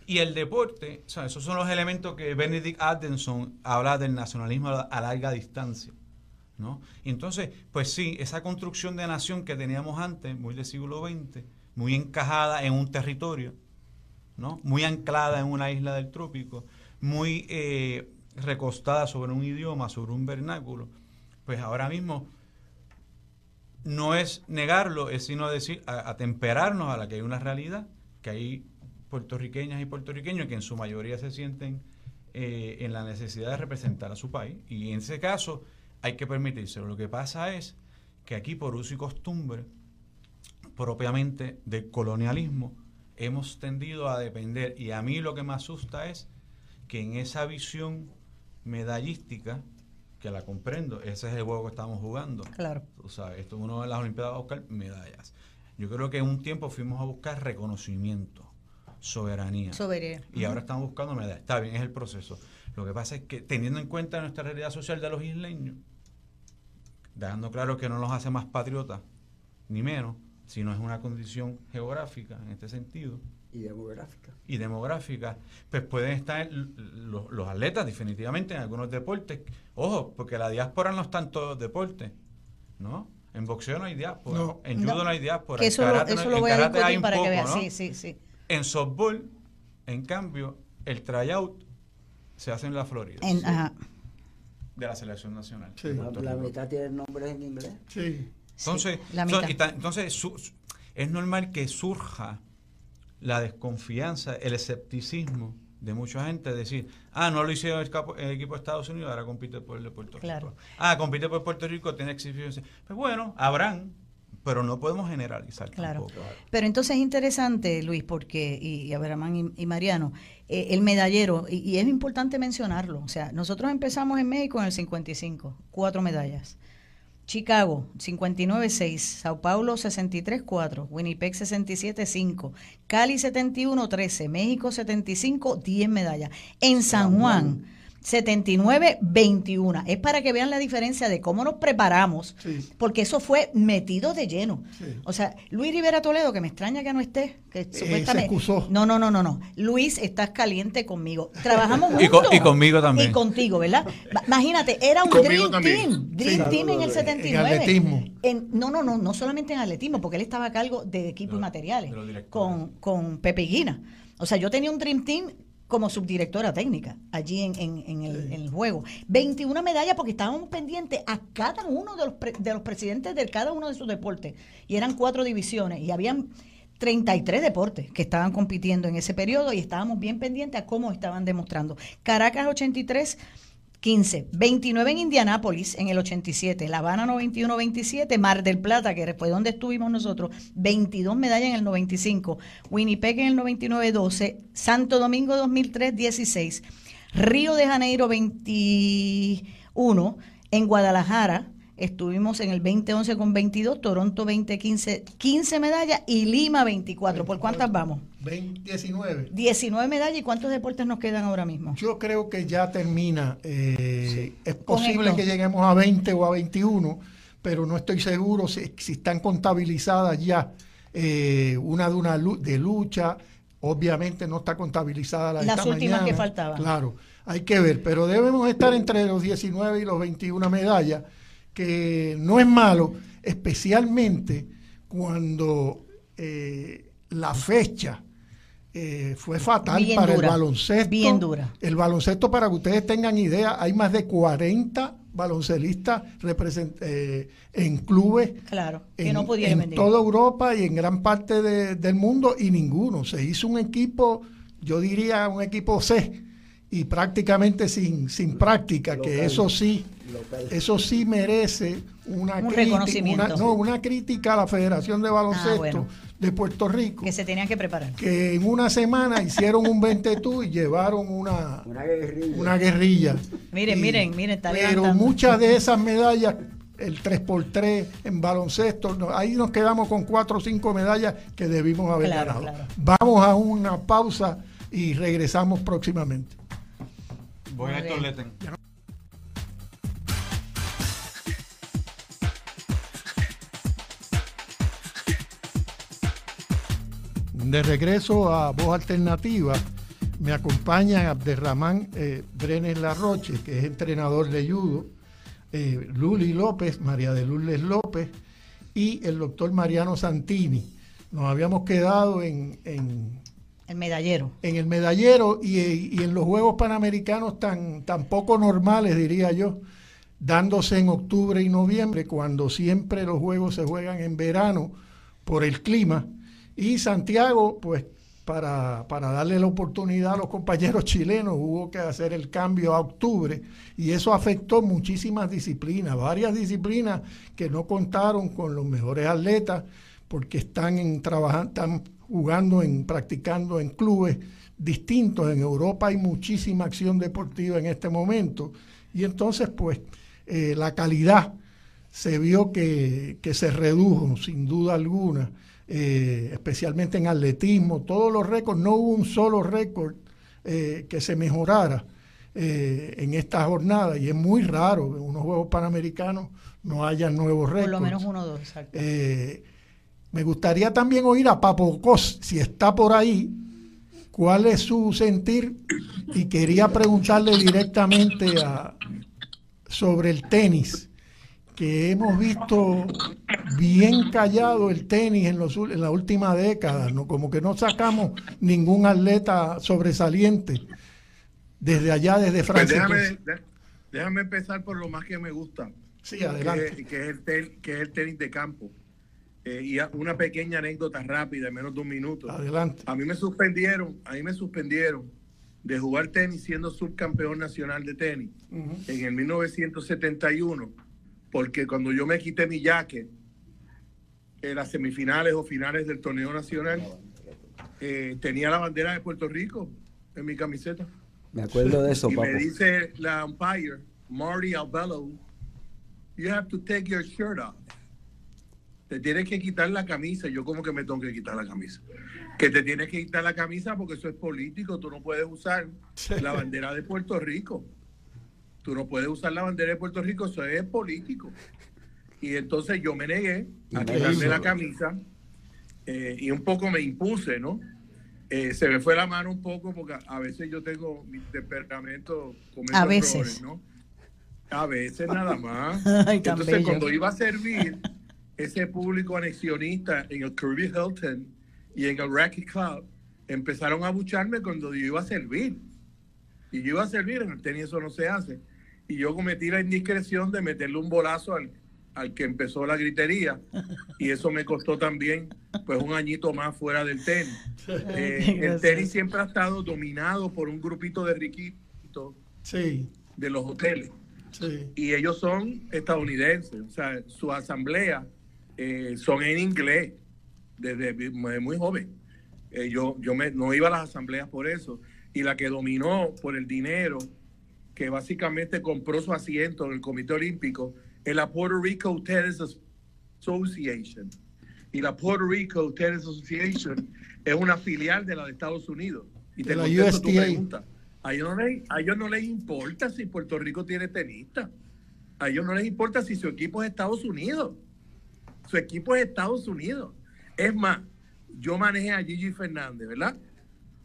Y el deporte, esos son los elementos que Benedict Adenson habla del nacionalismo a larga distancia. ¿no? Entonces, pues sí, esa construcción de nación que teníamos antes, muy del siglo XX, muy encajada en un territorio, ¿no? muy anclada en una isla del trópico, muy eh, recostada sobre un idioma, sobre un vernáculo, pues ahora mismo no es negarlo, es sino decir, atemperarnos a la que hay una realidad, que hay puertorriqueñas y puertorriqueños que en su mayoría se sienten eh, en la necesidad de representar a su país. Y en ese caso hay que permitírselo. Lo que pasa es que aquí por uso y costumbre, propiamente del colonialismo, hemos tendido a depender. Y a mí lo que me asusta es que en esa visión medallística, que la comprendo, ese es el juego que estamos jugando. Claro. O sea, esto uno en las Olimpiadas va a buscar medallas. Yo creo que en un tiempo fuimos a buscar reconocimiento, soberanía. Soberanía. Y ahora estamos buscando medallas. Está bien, es el proceso. Lo que pasa es que teniendo en cuenta nuestra realidad social de los isleños, dejando claro que no nos hace más patriotas, ni menos, sino es una condición geográfica en este sentido Y demográfica. y demográfica, pues pueden estar los, los atletas definitivamente en algunos deportes. Ojo, porque la diáspora no está en todos los deportes, ¿no? En boxeo no hay diáspora, No. en judo No. no, hay diáspora, eso lo, eso lo en voy a hay un para que veas. ¿no? Sí, sí, sí. En softball, en cambio, el tryout se hace en la Florida, En- ajá. de la selección nacional. Sí. La, mitad tiene nombres en inglés. Sí. Entonces, so- ta- entonces su- su- es normal que surja la desconfianza, el escepticismo de mucha gente, decir, ah, no lo hicieron el, capo- el equipo de Estados Unidos, ahora compite por el de Puerto Claro. Rico. Ah, compite por Puerto Rico, tiene exigencias. Pues bueno, habrán, pero no podemos generalizar Claro. tampoco. Pero entonces es interesante, Luis, porque, y, y Abrahamán y, y Mariano, eh, el medallero, y, y es importante mencionarlo, o sea, nosotros empezamos en México en el 55, cuatro medallas. Chicago, 59-6, Sao Paulo, 63-4, Winnipeg, 67-5, Cali, 71-13, México, 75, 10 medallas. En San Juan, 79-21. Es para que vean la diferencia de cómo nos preparamos, Sí. porque eso fue metido de lleno. Sí. O sea, Luis Rivera Toledo, que me extraña que no esté, que supuestamente... se excusó. No, no, no, no, no. Luis, estás caliente conmigo. Trabajamos Y con- juntos. y conmigo también. Y contigo, ¿verdad? Imagínate, era un Dream también. Team. Dream Sí. Team en el En 79. atletismo. En- no, no, no, no solamente en atletismo, porque él estaba a cargo de equipo De y materiales con, con Pepe Guina. O sea, yo tenía un Dream Team como subdirectora técnica allí en, en- en el, en el juego. 21 medallas porque estábamos pendientes a cada uno de los, pre- de los presidentes de cada uno de sus deportes. Y eran cuatro divisiones y habían 33 deportes que estaban compitiendo en ese periodo y estábamos bien pendientes a cómo estaban demostrando. Caracas 83, 15, 29 en Indianápolis en el 87, La Habana 91, 27, Mar del Plata, que fue donde estuvimos nosotros, 22 medallas en el 95, Winnipeg en el 99, 12, Santo Domingo 2003, 16, Río de Janeiro 21, en Guadalajara estuvimos en el 2011 con 22, Toronto 2015, 15 medallas y Lima 24. ¿Por cuántas vamos? 20, 19. 19 medallas y cuántos deportes nos quedan ahora mismo? Yo creo que ya termina. eh, Es Con posible que lleguemos a 20 o a 21, pero no estoy seguro si, si están contabilizadas ya. eh, una de una de lucha, obviamente no está contabilizada la de Las esta últimas que mañana. faltaban. Claro, hay que ver, pero debemos estar entre los 19 y los 21 medallas, que no es malo, especialmente cuando eh, la fecha eh, fue fatal Bien para dura, el baloncesto. bien dura. El baloncesto, para que ustedes tengan idea, hay más de 40 baloncelistas eh, en clubes Claro, que en, no pudieron en toda Europa y en gran parte de- del mundo y ninguno. Se hizo un equipo, yo diría un equipo C, y prácticamente sin, sin práctica, que eso sí, eso sí merece una, Un crítica, una, no, una crítica a la Federación de Baloncesto Ah, bueno. de Puerto Rico, Que se tenían que preparar. que en una semana hicieron un 20 tú y llevaron una, Una guerrilla. una guerrilla. Miren, Y- miren, miren, está Pero levantando. muchas de esas medallas, el 3x3 en baloncesto, no, ahí nos quedamos con 4 o 5 medallas que debimos haber Claro, ganado. claro. Vamos a una pausa y regresamos próximamente. Voy a Héctor. De regreso a Voz Alternativa, me acompañan Abderramán eh, Brenes Larroche, que es entrenador de judo, eh, Luli López, María de Lourdes López y el doctor Mariano Santini. Nos habíamos quedado en, en- El medallero. en el medallero y, y en los Juegos Panamericanos tan, tan poco normales, diría yo, dándose en octubre y noviembre, cuando siempre los Juegos se juegan en verano por el clima. Y Santiago, pues para, para darle la oportunidad a los compañeros chilenos, hubo que hacer el cambio a octubre y eso afectó muchísimas disciplinas, varias disciplinas que no contaron con los mejores atletas porque están en trabajando, están jugando en practicando en clubes distintos. En Europa hay muchísima acción deportiva en este momento y entonces pues eh, la calidad se vio que, que se redujo sin duda alguna, eh, especialmente en atletismo, todos los récords, no hubo un solo récord eh, que se mejorara en esta jornada y es muy raro que en unos Juegos Panamericanos no haya nuevos récords. Por lo menos uno o dos, exacto. Me gustaría también oír a Papo Cos, si está por ahí, cuál es su sentir y quería preguntarle directamente a- sobre el tenis, que hemos visto bien callado el tenis en, los, en la última década, ¿no? como que no sacamos ningún atleta sobresaliente desde allá, desde Pues Francia. déjame empezar por lo más que me gusta, Sí, adelante. que, que es el tel- que es el tenis de campo. Eh, y a- una pequeña anécdota rápida, en menos de un minuto. Adelante. A mí me suspendieron, a mí me suspendieron de jugar tenis siendo subcampeón nacional de tenis Ujú. en el 1971, porque cuando yo me quité mi jaque en las semifinales o finales del torneo nacional, eh, tenía la bandera de Puerto Rico en mi camiseta. Me acuerdo de eso, y papo. me dice la umpire, Marty Albello, you have to take your shirt off. Te tienes que quitar la camisa. Yo como que me tengo que quitar la camisa. Que te tienes que quitar la camisa porque eso es político. Tú no puedes usar la bandera de Puerto Rico. Tú no puedes usar la bandera de Puerto Rico. Eso es político. Y entonces yo me negué a quitarme la camisa eh, y un poco me impuse, ¿no? Eh, se me fue la mano un poco porque a- veces yo tengo mi temperamento A veces. errores, ¿no? A veces nada más. Ay, Entonces bello. cuando iba a servir ese público anexionista en el Kirby Hilton y en el Racket Club empezaron a bucharme cuando yo iba a servir. Y yo iba a servir, en el tenis eso no se hace. Y yo cometí la indiscreción de meterle un bolazo al, al que empezó la gritería. Y eso me costó también pues un añito más fuera del tenis. Eh, el tenis siempre ha estado dominado por un grupito de riquitos Sí, de los hoteles sí. y ellos son estadounidenses, o sea, su asamblea eh, son en inglés desde muy, joven. Eh, yo yo me, no iba a las asambleas por eso, y la que dominó por el dinero, que básicamente compró su asiento en el Comité Olímpico, es la Puerto Rico Tennis Association. Y la Puerto Rico Tennis Association es una filial de la de Estados Unidos. Y la contesto tu pregunta. A ellos, no les, a ellos no les importa si Puerto Rico tiene tenista. A ellos no les importa si su equipo es Estados Unidos. Su equipo es Estados Unidos. Es más, yo manejé a Gigi Fernández, ¿verdad?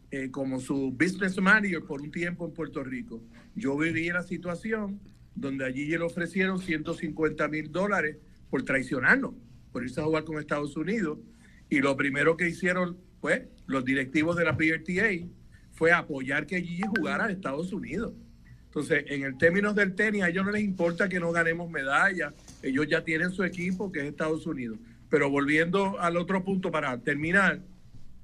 Eh, como su business manager por un tiempo en Puerto Rico. Yo viví la situación donde a Gigi le ofrecieron 150 mil dólares por traicionarnos, por irse a jugar con Estados Unidos. Y lo primero que hicieron, pues, los directivos de la PRTA fue apoyar que Gigi jugara a Estados Unidos. Entonces, en el términos del tenis, a ellos no les importa que no ganemos medallas. Ellos ya tienen su equipo, que es Estados Unidos. Pero volviendo al otro punto para terminar,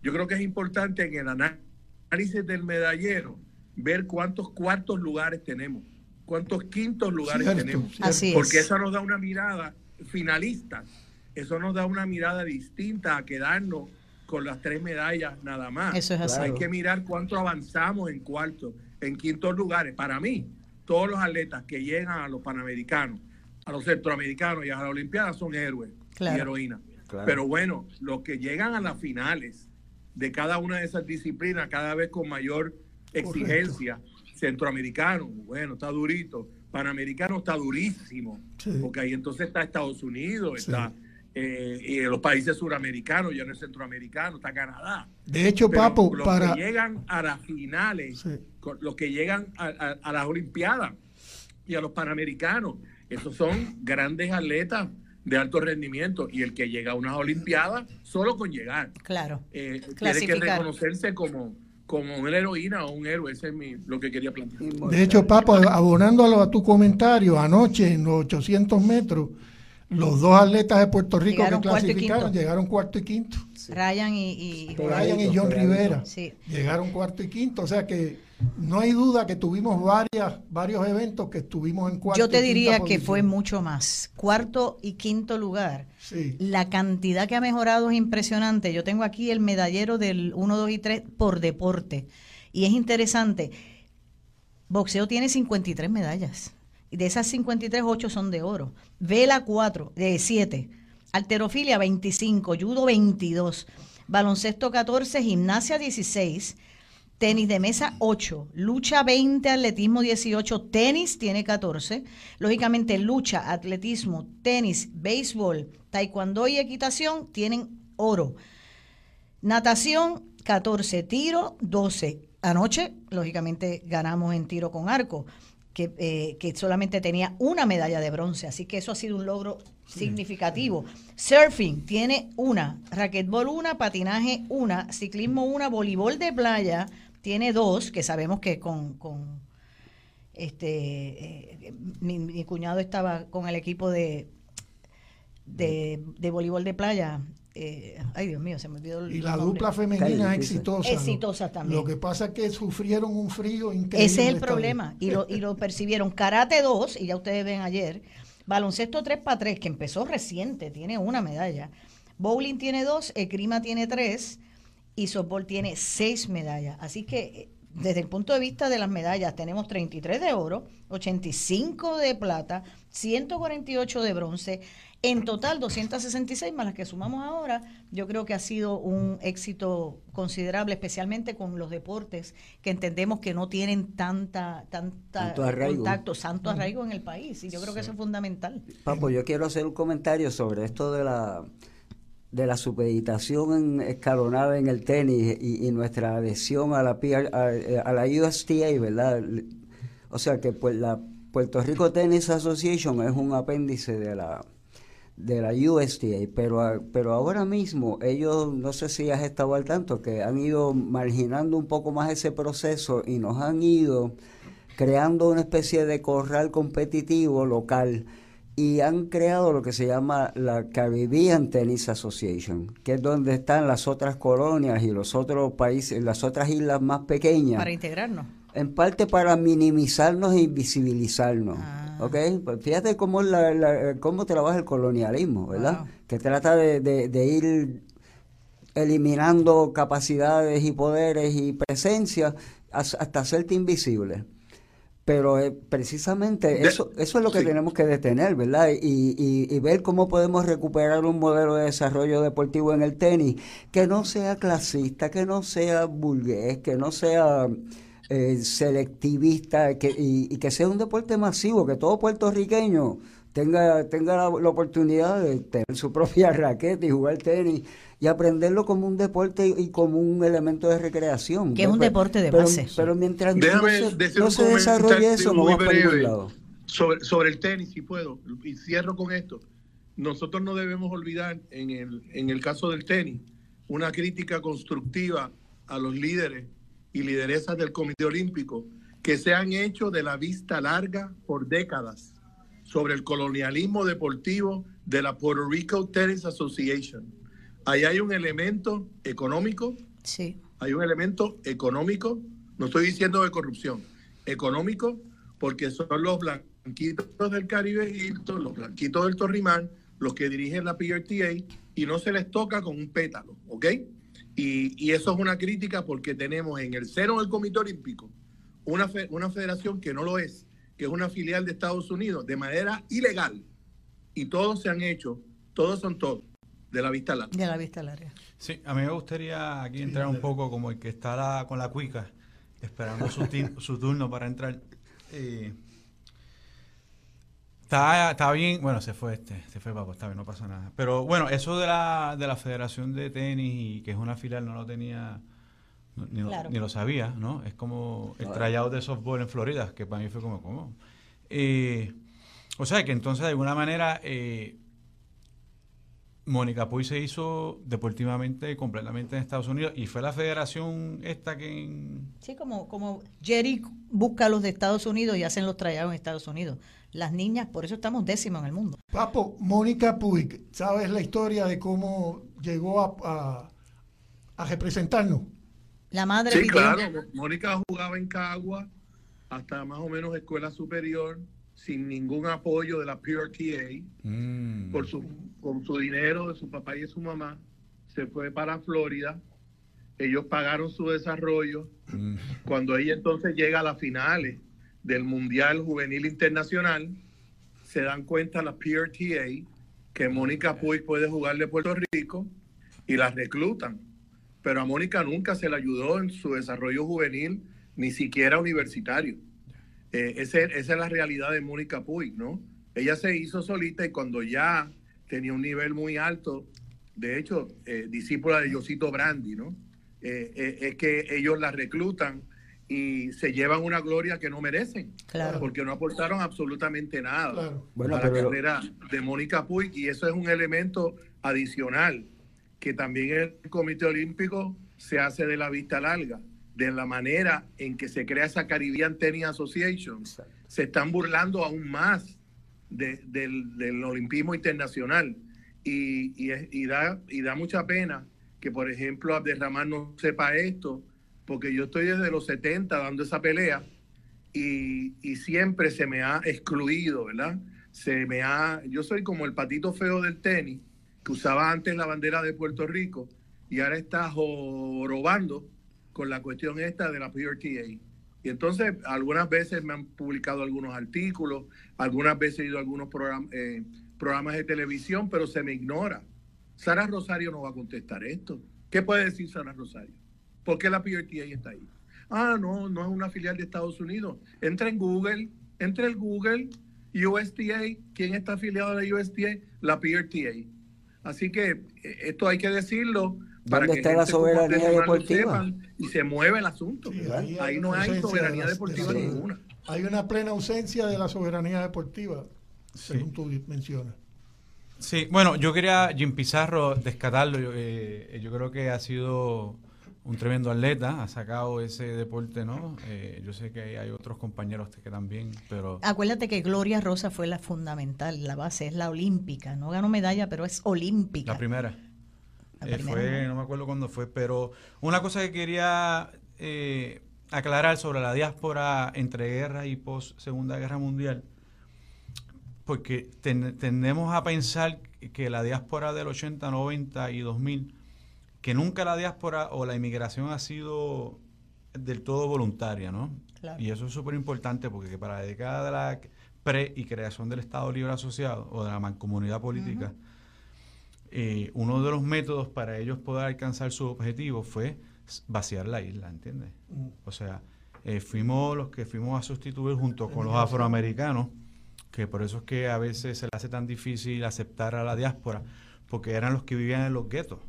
yo creo que es importante en el análisis del medallero ver cuántos cuartos lugares tenemos, cuántos quintos lugares Cierto, tenemos. cierto. Así Porque es. eso nos da una mirada finalista, eso nos da una mirada distinta a quedarnos con las tres medallas nada más. Eso es así. Hay que mirar cuánto avanzamos en cuarto, en quintos lugares. Para mí, todos los atletas que llegan a los panamericanos, a los centroamericanos y a las Olimpiadas son héroes Claro. y heroínas. Claro. Pero bueno, los que llegan a las finales de cada una de esas disciplinas, cada vez con mayor exigencia, centroamericano, bueno, está durito, panamericano está durísimo, Sí. porque ahí entonces está Estados Unidos, Sí. está eh, y los países suramericanos, ya no es centroamericano, está Canadá. De hecho, Pero Papo, los para... que llegan a las finales, Sí. los que llegan a, a- a las Olimpiadas y a los Panamericanos, esos son grandes atletas de alto rendimiento y el que llega a unas Olimpiadas solo con llegar Claro. eh, tiene que reconocerse como como una heroína o un héroe, ese es mi, lo que quería plantear. De hecho, Papo, abonándolo a tu comentario, anoche en los 800 metros, los dos atletas de Puerto Rico Llegaron que clasificaron llegaron cuarto y quinto. Ryan y, y- Ryan y John. Rivera Sí. llegaron cuarto y quinto. O sea que no hay duda que tuvimos varias, varios eventos que estuvimos en cuarto Yo te diría que posición. fue mucho más. Cuarto y quinto lugar. Sí. La cantidad que ha mejorado es impresionante. Yo tengo aquí el medallero del 1, 2 y 3 por deporte. Y es interesante. Boxeo tiene 53 medallas. Y de esas 53, 8 son de oro. Vela 4, de 7. Alterofilia 25, judo 22. Baloncesto 14, gimnasia 16. Tenis de mesa 8, lucha 20, atletismo 18, tenis tiene 14. Lógicamente lucha, atletismo, tenis, béisbol, taekwondo y equitación tienen oro. Natación 14, tiro 12. Anoche, lógicamente, ganamos en tiro con arco, que, eh, que solamente tenía una medalla de bronce, así que eso ha sido un logro significativo. Surfing tiene una, raquetbol una, patinaje una, ciclismo una, voleibol de playa tiene dos, que sabemos que con, con este eh, mi, mi cuñado estaba con el equipo de de, de voleibol de playa. eh, ay, Dios mío, se me olvidó el Y la nombre. dupla femenina es exitosa. ¿no? Exitosa también. Lo que pasa es que sufrieron un frío increíble. Ese es el problema. Y lo, y lo percibieron. Karate 2, y ya ustedes ven ayer. Baloncesto 3 para 3, que empezó reciente, tiene una medalla. Bowling tiene dos, Esgrima tiene tres y softball tiene seis medallas. Así que eh, desde el punto de vista de las medallas, tenemos 33 de oro, 85 de plata, 148 de bronce. En total, 266 más las que sumamos ahora, yo creo que ha sido un éxito considerable, especialmente con los deportes que entendemos que no tienen tanta, tanta Tanto arraigo. contacto, santo arraigo en el país. Y yo creo que eso es fundamental. Papo, yo quiero hacer un comentario sobre esto de la de la supeditación escalonada en el tenis y, nuestra adhesión a la a, a la USTA, ¿verdad? O sea que pues la Puerto Rico Tennis Association es un apéndice de la de la USTA, pero pero ahora mismo ellos no sé si has estado al tanto que han ido marginando un poco más ese proceso y nos han ido creando una especie de corral competitivo local y han creado lo que se llama la Caribbean Tennis Association, que es donde están las otras colonias y los otros países, las otras islas más pequeñas, Para integrarnos. en parte para minimizarnos e invisibilizarnos. Ah. ¿ok? Pues fíjate cómo, la- la- cómo trabaja el colonialismo, ¿verdad? Wow. Que trata de, de- de ir eliminando capacidades y poderes y presencia has- hasta hacerte invisible. Pero eh, precisamente De- eso, eso es lo que sí. tenemos que detener, ¿verdad? Y, y- y ver cómo podemos recuperar un modelo de desarrollo deportivo en el tenis que no sea clasista, que no sea burgués, que no sea eh, selectivista que, y, y que sea un deporte masivo, que todo puertorriqueño tenga, tenga la, la oportunidad de tener su propia raqueta y jugar tenis y aprenderlo como un deporte y, y como un elemento de recreación. Que es un deporte de pero- base. Pero mientras no se, no se desarrolle eso, no vamos para ningún lado. sobre, sobre el tenis, si puedo, y cierro con esto. Nosotros no debemos olvidar, en el, en el caso del tenis, una crítica constructiva a los líderes y lideresas del Comité Olímpico que se han hecho de la vista larga por décadas sobre el colonialismo deportivo de la Puerto Rico Tennis Association. Ahí hay un elemento económico, Sí. hay un elemento económico, No estoy diciendo de corrupción. Económico, porque son los blanquitos del Caribe los blanquitos del Torrimán, los que dirigen la PRTA y no se les toca con un pétalo, ¿ok? Y, eso es una crítica porque tenemos en el seno del Comité Olímpico una, una federación que no lo es, que es una filial de Estados Unidos de manera ilegal. Y todos se han hecho, todos son todos, de la vista larga. De la vista larga. Sí, a mí me gustaría aquí entrar un poco como el que está con la cuica, esperando su, su turno para entrar. Eh, está, bien, bueno, se fue este, se fue Papo, está bien, no pasa nada. Pero bueno, eso de la, de la Federación de Tenis y que es una filial, no lo tenía, ni, lo, sabía, ¿no? Es como el tryout de softball en Florida, que para mí fue como, ¿cómo? Eh, o sea, que entonces de alguna manera eh, Mónica Puy se hizo deportivamente completamente en Estados Unidos y fue la federación esta que... Sí, como, como Jerry busca a los de Estados Unidos y hacen los tryouts en Estados Unidos. Las niñas, por eso estamos décimos en el mundo. Papo, Mónica Puig, ¿sabes la historia de cómo llegó a, a, representarnos? La madre. Sí, claro. Mónica jugaba en Cagua hasta más o menos escuela superior sin ningún apoyo de la PRTA, mm. por su, con su dinero de su papá y de su mamá, se fue para Florida. Ellos pagaron su desarrollo. Mm. Cuando ella entonces llega a las finales del Mundial Juvenil Internacional, se dan cuenta la PRTA que Mónica Puig puede jugar de Puerto Rico y la reclutan. Pero a Mónica nunca se le ayudó en su desarrollo juvenil, ni siquiera universitario. Eh, esa, es la realidad de Mónica Puig, ¿no? Ella se hizo solita y cuando ya tenía un nivel muy alto, de hecho, eh, discípula de Josito Brandi, ¿no? Eh, es que ellos la reclutan y se llevan una gloria que no merecen, claro. porque no aportaron absolutamente nada a la carrera de Mónica Puig y eso es un elemento adicional que también el Comité Olímpico se hace de la vista larga de la manera en que se crea esa Caribbean Tennis Association, se están burlando aún más del, olimpismo internacional. Y, y, da, y da mucha pena que, por ejemplo, Abderramán no sepa esto, porque yo estoy desde los 70 dando esa pelea y, y, siempre se me ha excluido, ¿verdad? Se me ha, yo soy como el patito feo del tenis, que usaba antes la bandera de Puerto Rico y ahora está jorobando con la cuestión esta de la PRTA. Y entonces algunas veces me han publicado algunos artículos, algunas veces he ido a algunos eh, programas de televisión, pero se me ignora. Sara Rosario no va a contestar esto. ¿Qué puede decir Sara Rosario? ¿Por qué la PRTA está ahí? Ah, no, no es una filial de Estados Unidos. Entra en Google, entra en Google, USDA, ¿quién está afiliado a la USDA? La PRTA. Así que eh, esto hay que decirlo ¿Dónde está la soberanía deportiva? y se mueve el asunto. ahí, no hay soberanía deportiva ninguna. Hay una plena ausencia de la soberanía deportiva, según tú mencionas. Sí, bueno, yo quería, Jim Pizarro, descatarlo. Yo, eh, yo creo que ha sido un tremendo atleta, ha sacado ese deporte, ¿no? Eh, yo sé que hay otros compañeros que también, pero... Acuérdate que Gloria Rosa fue la fundamental, la base es la olímpica, no ganó medalla, pero es olímpica. La primera. Eh, fue, no me acuerdo cuándo fue, pero una cosa que quería eh, aclarar sobre la diáspora entre guerra y post Segunda Guerra Mundial, porque tendemos a pensar que la diáspora del 80, 90 y 2000, que nunca la diáspora o la inmigración ha sido del todo voluntaria, ¿no? Y eso es súper importante porque para la década de la pre y creación del Estado Libre Asociado o de la mancomunidad política, eh, uno de los métodos para ellos poder alcanzar su objetivo fue vaciar la isla, ¿entiendes? Mm. O sea, eh, fuimos los que fuimos a sustituir junto con los afroamericanos, que por eso es que a veces se le hace tan difícil aceptar a la diáspora, porque eran los que vivían en los guetos,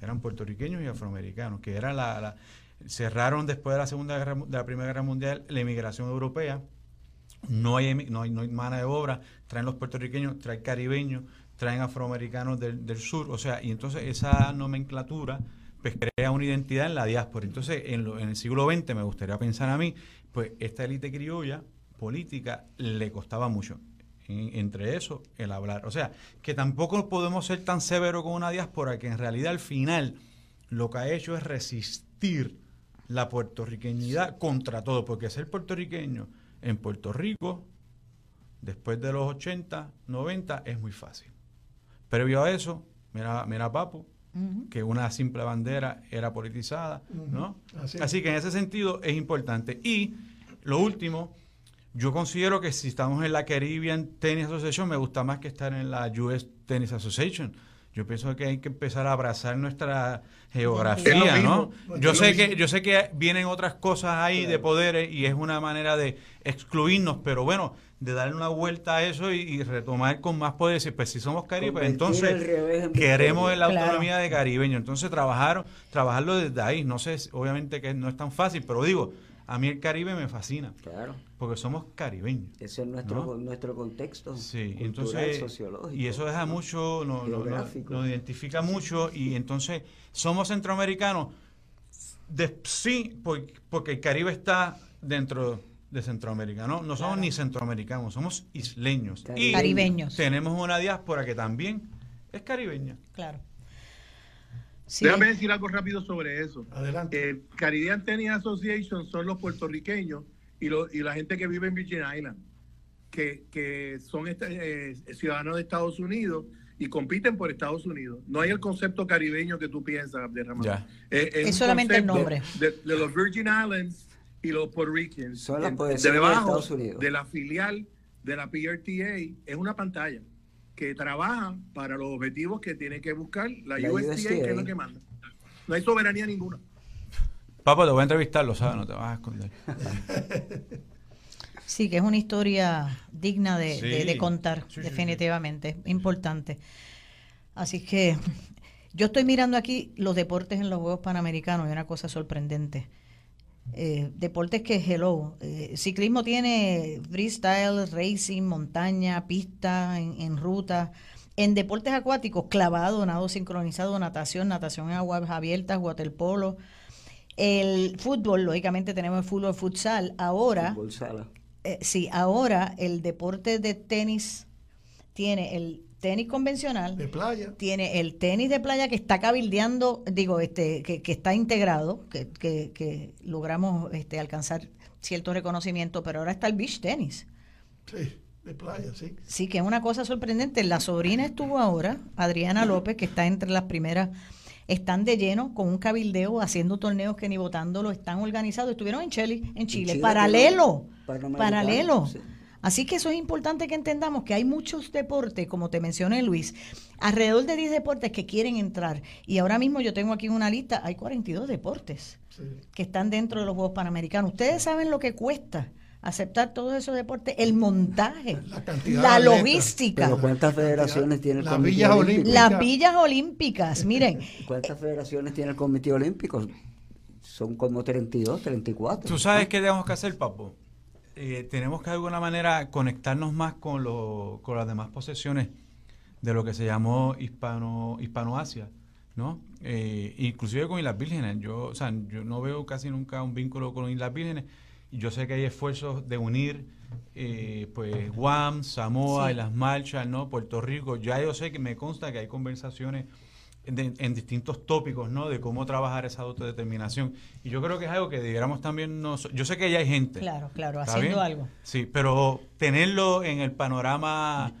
eran puertorriqueños y afroamericanos, que era la, cerraron después de la segunda guerra, de la primera guerra mundial la inmigración europea, no hay, no hay, no hay mano de obra, traen los puertorriqueños, traen caribeños, traen afroamericanos del, del, sur, o sea, y entonces esa nomenclatura pues crea una identidad en la diáspora. Entonces, en, en el siglo XX, me gustaría pensar a mí, pues esta élite criolla política le costaba mucho. Entre eso, el hablar. O sea, que tampoco podemos ser tan severos con una diáspora que en realidad al final lo que ha hecho es resistir la puertorriqueñidad contra todo, porque ser puertorriqueño en Puerto Rico, después de los 80, 90, es muy fácil. Previo a eso, mira, mira Papo, que una simple bandera era politizada, ¿no? Así que en ese sentido es importante. Y lo último, yo considero que si estamos en la Caribbean Tennis Association, me gusta más que estar en la US Tennis Association. Yo pienso que hay que empezar a abrazar nuestra geografía, ¿no? Yo sé que yo sé que vienen otras cosas ahí de poderes y es una manera de excluirnos, pero bueno, de darle una vuelta a eso y, y retomar con más poder. decir, Pues si somos caribes, Convertir entonces en queremos la Claro. autonomía de caribeño. Entonces trabajar, trabajarlo desde ahí. No sé, obviamente que no es tan fácil, pero digo, a mí el Caribe me fascina, Claro, porque somos caribeños. ese es nuestro, ¿No? nuestro contexto Sí, cultural, entonces, sociológico. y eso deja mucho, no- no- no- geográfico. nos identifica mucho, y entonces somos centroamericanos, de, sí, por- porque el Caribe está dentro de Centroamérica, ¿no? No somos ni centroamericanos, somos isleños. Y Caribeños. tenemos una diáspora que también es caribeña. Claro. Sí, Déjame decir algo rápido sobre eso. Adelante. Eh, Caribbean Tennis Association son los puertorriqueños y, lo- y la gente que vive en Virgin Island, que, que son esta- eh, ciudadanos de Estados Unidos y compiten por Estados Unidos. No hay el concepto caribeño que tú piensas, Abderramán. Ya. Eh, Es solamente el nombre. De, de los Virgin Islands y los Puerto Ricans. Son de debajo Estados Unidos. de la filial de la PRTA es una pantalla que trabaja para los objetivos que tiene que buscar la, La USDA, que es lo que manda. No hay soberanía ninguna. Papá, te voy a entrevistar, lo sabes, no te vas a esconder. sí, que es una historia digna de, Sí. de- de contar, Sí, sí, definitivamente, importante. Así que yo estoy mirando aquí los deportes en los Juegos Panamericanos y una cosa sorprendente. Eh, deportes que, hello, eh, ciclismo tiene freestyle, racing, montaña, pista, en, en ruta. En deportes acuáticos, clavado, nado sincronizado, natación, natación en aguas abiertas, waterpolo. El fútbol, lógicamente tenemos el fútbol, futsal. Ahora, Fútbol sala. eh, sí, ahora el deporte de tenis tiene el tenis convencional, De playa. tiene el tenis de playa que está cabildeando, digo, este, que, que está integrado, que, que, que logramos este, alcanzar cierto reconocimiento, pero ahora está el beach tenis. Sí, de playa, sí. Sí, que es una cosa sorprendente. La sobrina estuvo ahora, Adriana López, que está entre las primeras, están de lleno con un cabildeo, haciendo torneos que ni votándolo están organizados. Estuvieron en Chile, en Chile, Chile, paralelo, paralelo. sí. Así que eso es importante que entendamos que hay muchos deportes, como te mencioné Luis, alrededor de 10 deportes que quieren entrar. Y ahora mismo yo tengo aquí una lista, hay 42 deportes sí. que están dentro de los Juegos Panamericanos. Ustedes saben lo que cuesta aceptar todos esos deportes, el montaje, La cantidad la logística, Pero ¿cuántas federaciones tiene el Las Comité villas Olímpico? olímpicas. las villas olímpicas. Miren, ¿Cuántas federaciones tiene el Comité Olímpico? Son como 32, 34. ¿Tú sabes qué tenemos que hacer, Papo? Eh, tenemos que de alguna manera conectarnos más con, lo- con las demás posesiones de lo que se llamó hispano hispanoasia, ¿no? Eh, inclusive con Islas Vírgenes. Yo, o sea, yo no veo casi nunca un vínculo con Islas Vírgenes yo sé que hay esfuerzos de unir eh, pues Guam, Samoa, Sí. y las Marshall, ¿no? Puerto Rico. Ya yo sé que me consta que hay conversaciones de- en distintos tópicos, ¿no? De cómo trabajar esa autodeterminación. Y yo creo que es algo que debiéramos también, nos, yo sé que ya hay gente. claro, claro, ¿Está haciendo bien? algo. Sí, pero tenerlo en el panorama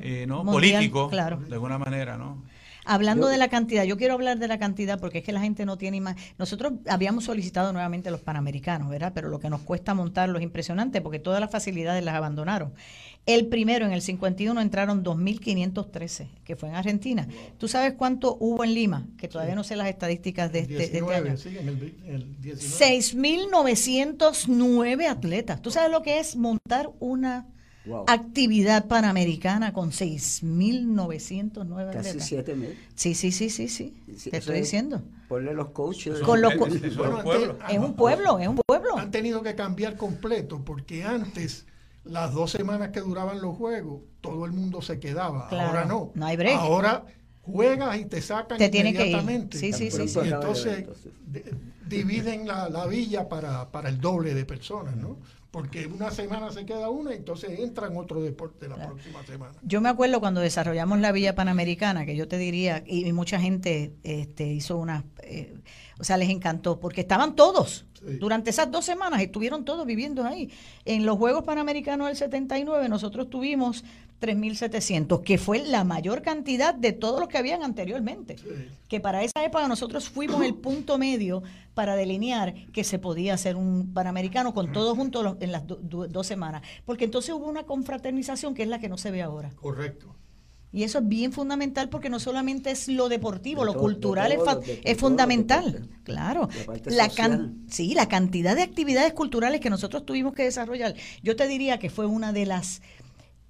eh, ¿no? Mundial, político, claro. de alguna manera, ¿no? Hablando Yo- de la cantidad, yo quiero hablar de la cantidad porque es que la gente no tiene más. Nosotros habíamos solicitado nuevamente los panamericanos, ¿verdad? Pero lo que nos cuesta montarlos es impresionante porque todas las facilidades las abandonaron. El primero, en el 51, entraron 2.513, que fue en Argentina. ¿Tú sabes cuánto hubo en Lima? Que todavía no sé las estadísticas de este, de este 19, año. sí, en el, en el 19. 6.909 atletas. ¿Tú sabes lo que es montar una Wow. actividad panamericana con 6.909 Casi atletas? 7 mil. Sí, sí, sí, sí, sí. Sí, Te estoy es- diciendo. Ponle los coaches. Con los co- Es un pueblo, es un pueblo. Han tenido que cambiar completo porque antes, las dos semanas que duraban los juegos, todo el mundo se quedaba. Claro, Ahora no. no hay break. Ahora juegas y te sacan Te tiene que ir. inmediatamente. Sí, sí, sí, Y entonces de- dividen la, la villa para, para el doble de personas, ¿no? Porque una semana se queda una y entonces entran otro deporte la próxima semana. Yo me acuerdo cuando desarrollamos la Villa Panamericana, que yo te diría, y, y mucha gente este, hizo unas, eh, O sea, les encantó, porque estaban todos. Durante esas dos semanas estuvieron todos viviendo ahí. En los Juegos Panamericanos del 79 nosotros tuvimos 3.700, que fue la mayor cantidad de todos los que habían anteriormente. Que para esa época nosotros fuimos el punto medio para delinear que se podía hacer un Panamericano con todos juntos en las dos semanas. Porque entonces hubo una confraternización que es la que no se ve ahora. Correcto. Y eso es bien fundamental porque no solamente es lo deportivo, lo cultural es, es fundamental. Claro. La, sí, la cantidad de actividades culturales que nosotros tuvimos que desarrollar, yo te diría que fue una de las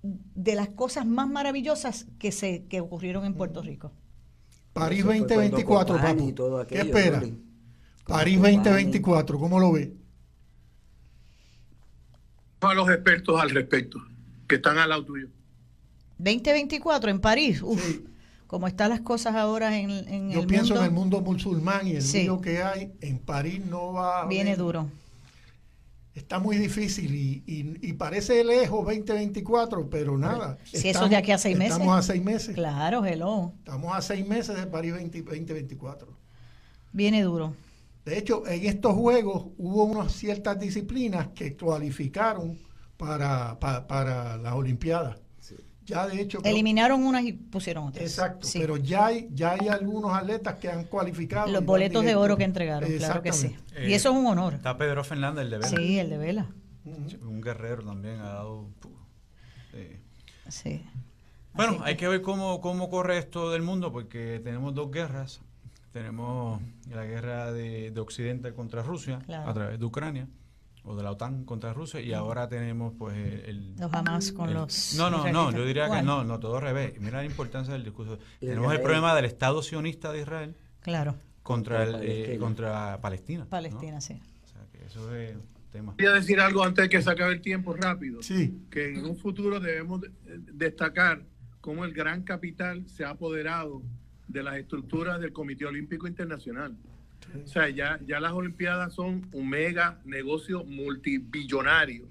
de las cosas más maravillosas que se que ocurrieron en Puerto Rico. París 2024, papi. ¿Qué espera? París 2024, ¿cómo lo ve? A los expertos al respecto, que están al lado tuyo. 2024 en París, uf, como están las cosas ahora en, en Yo pienso en el mundo musulmán y el sí. que hay, en París no va Viene duro. Está muy difícil y, y, parece lejos 2024, pero nada. Si eso de aquí a seis meses. Estamos a seis meses. Claro, hello. Estamos a seis meses de París 2024. Viene duro. De hecho, en estos juegos hubo unas ciertas disciplinas que cualificaron para, para, para las Olimpiadas. Ya de hecho. Eliminaron unas y pusieron otras. Exacto, pero ya hay, ya hay algunos atletas que han cualificado. Los boletos de oro que entregaron, claro que sí. y eso es un honor. Está Pedro Fernández, el de Vela. Sí, el de Vela. Un guerrero también ha dado. sí. Bueno, hay que ver cómo, cómo corre esto del mundo, porque tenemos dos guerras. Tenemos la guerra de, Occidente contra Rusia a través de Ucrania o de la OTAN contra Rusia y ahora tenemos pues el... los Hamas con los... No, no, no, yo diría que no, no, todo al revés. Mira la importancia del discurso. tenemos el problema del Estado sionista de Israel. Claro. Contra, el, eh, contra Palestina. Palestina, sí. O sea, que eso es tema. Quería decir algo antes de que se acabe el tiempo rápido. Sí. Que en un futuro debemos destacar cómo el gran capital se ha apoderado de las estructuras del Comité Olímpico Internacional. O sea, ya, ya las Olimpiadas son un mega negocio multibillonario.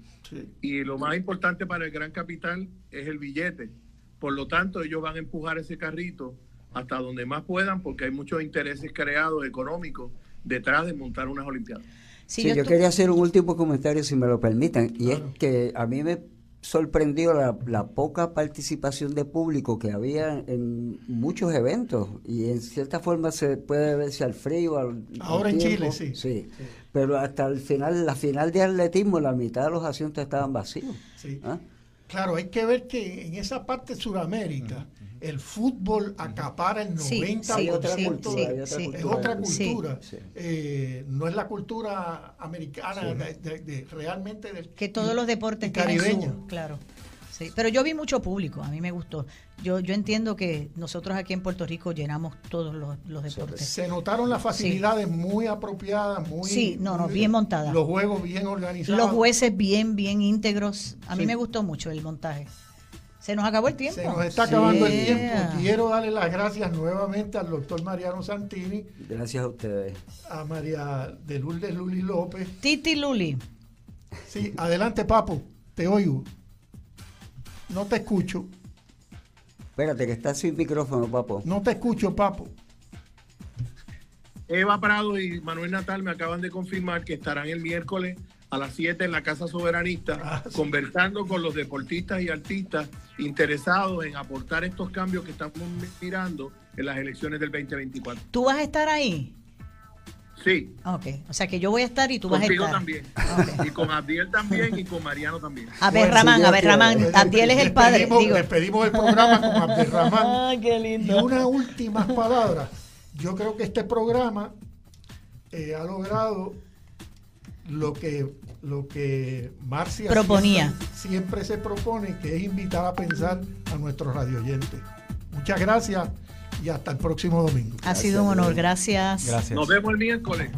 Y lo más importante para el gran capital es el billete. Por lo tanto, ellos van a empujar ese carrito hasta donde más puedan porque hay muchos intereses creados económicos detrás de montar unas Olimpiadas. Sí, yo, quería hacer un último comentario, si me lo permiten, y es que a mí me sorprendió la, poca participación de público que había en muchos eventos y en cierta forma se puede verse al frío. Al, Ahora en Chile, sí. sí. Pero hasta el final, la final de atletismo, la mitad de los asientos estaban vacíos. Sí. ¿Ah? Claro, hay que ver que en esa parte de Sudamérica el fútbol acapara el 90%. Sí, otra cultura, es otra cultura. Eh, no es la cultura americana de, realmente del que todos los deportes caribeños. claro. Sí, pero yo vi mucho público, a mí me gustó. Yo yo entiendo que nosotros aquí en Puerto Rico llenamos todos los, deportes. Se notaron las facilidades muy apropiadas, muy Sí, no, no, bien montadas. Los juegos bien organizados. Los jueces bien bien íntegros. A mí me gustó mucho el montaje. Se nos acabó el tiempo. Se nos está acabando el tiempo. Quiero darle las gracias nuevamente al doctor Mariano Santini. Gracias a ustedes. A María de Lourdes Luli López. Titi Luli. Sí, adelante, Papo. Te oigo. No te escucho. Espérate, que está sin micrófono, Papo. No te escucho, Papo. Eva Prado y Manuel Natal me acaban de confirmar que estarán el miércoles a las 7 en la Casa Soberanista, ah, conversando con los deportistas y artistas interesados en aportar estos cambios que estamos mirando en las elecciones del 2024. ¿Tú vas a estar ahí? Sí. Ok, o sea que yo voy a estar y tú vas a estar. también. Y con Abdiel también y con Mariano también. A ver, Ramán, a ver, Ramán. Abdiel es el padre. Despedimos, el programa con Abdiel Ramán. Ay, qué lindo. Y unas últimas palabras. Yo creo que este programa eh, ha logrado lo que, lo que Marcia proponía. Siempre, se propone, que es invitar a pensar a nuestros radio oyentes. Muchas gracias y hasta el próximo domingo. Ha sido un honor, gracias. Nos vemos el miércoles.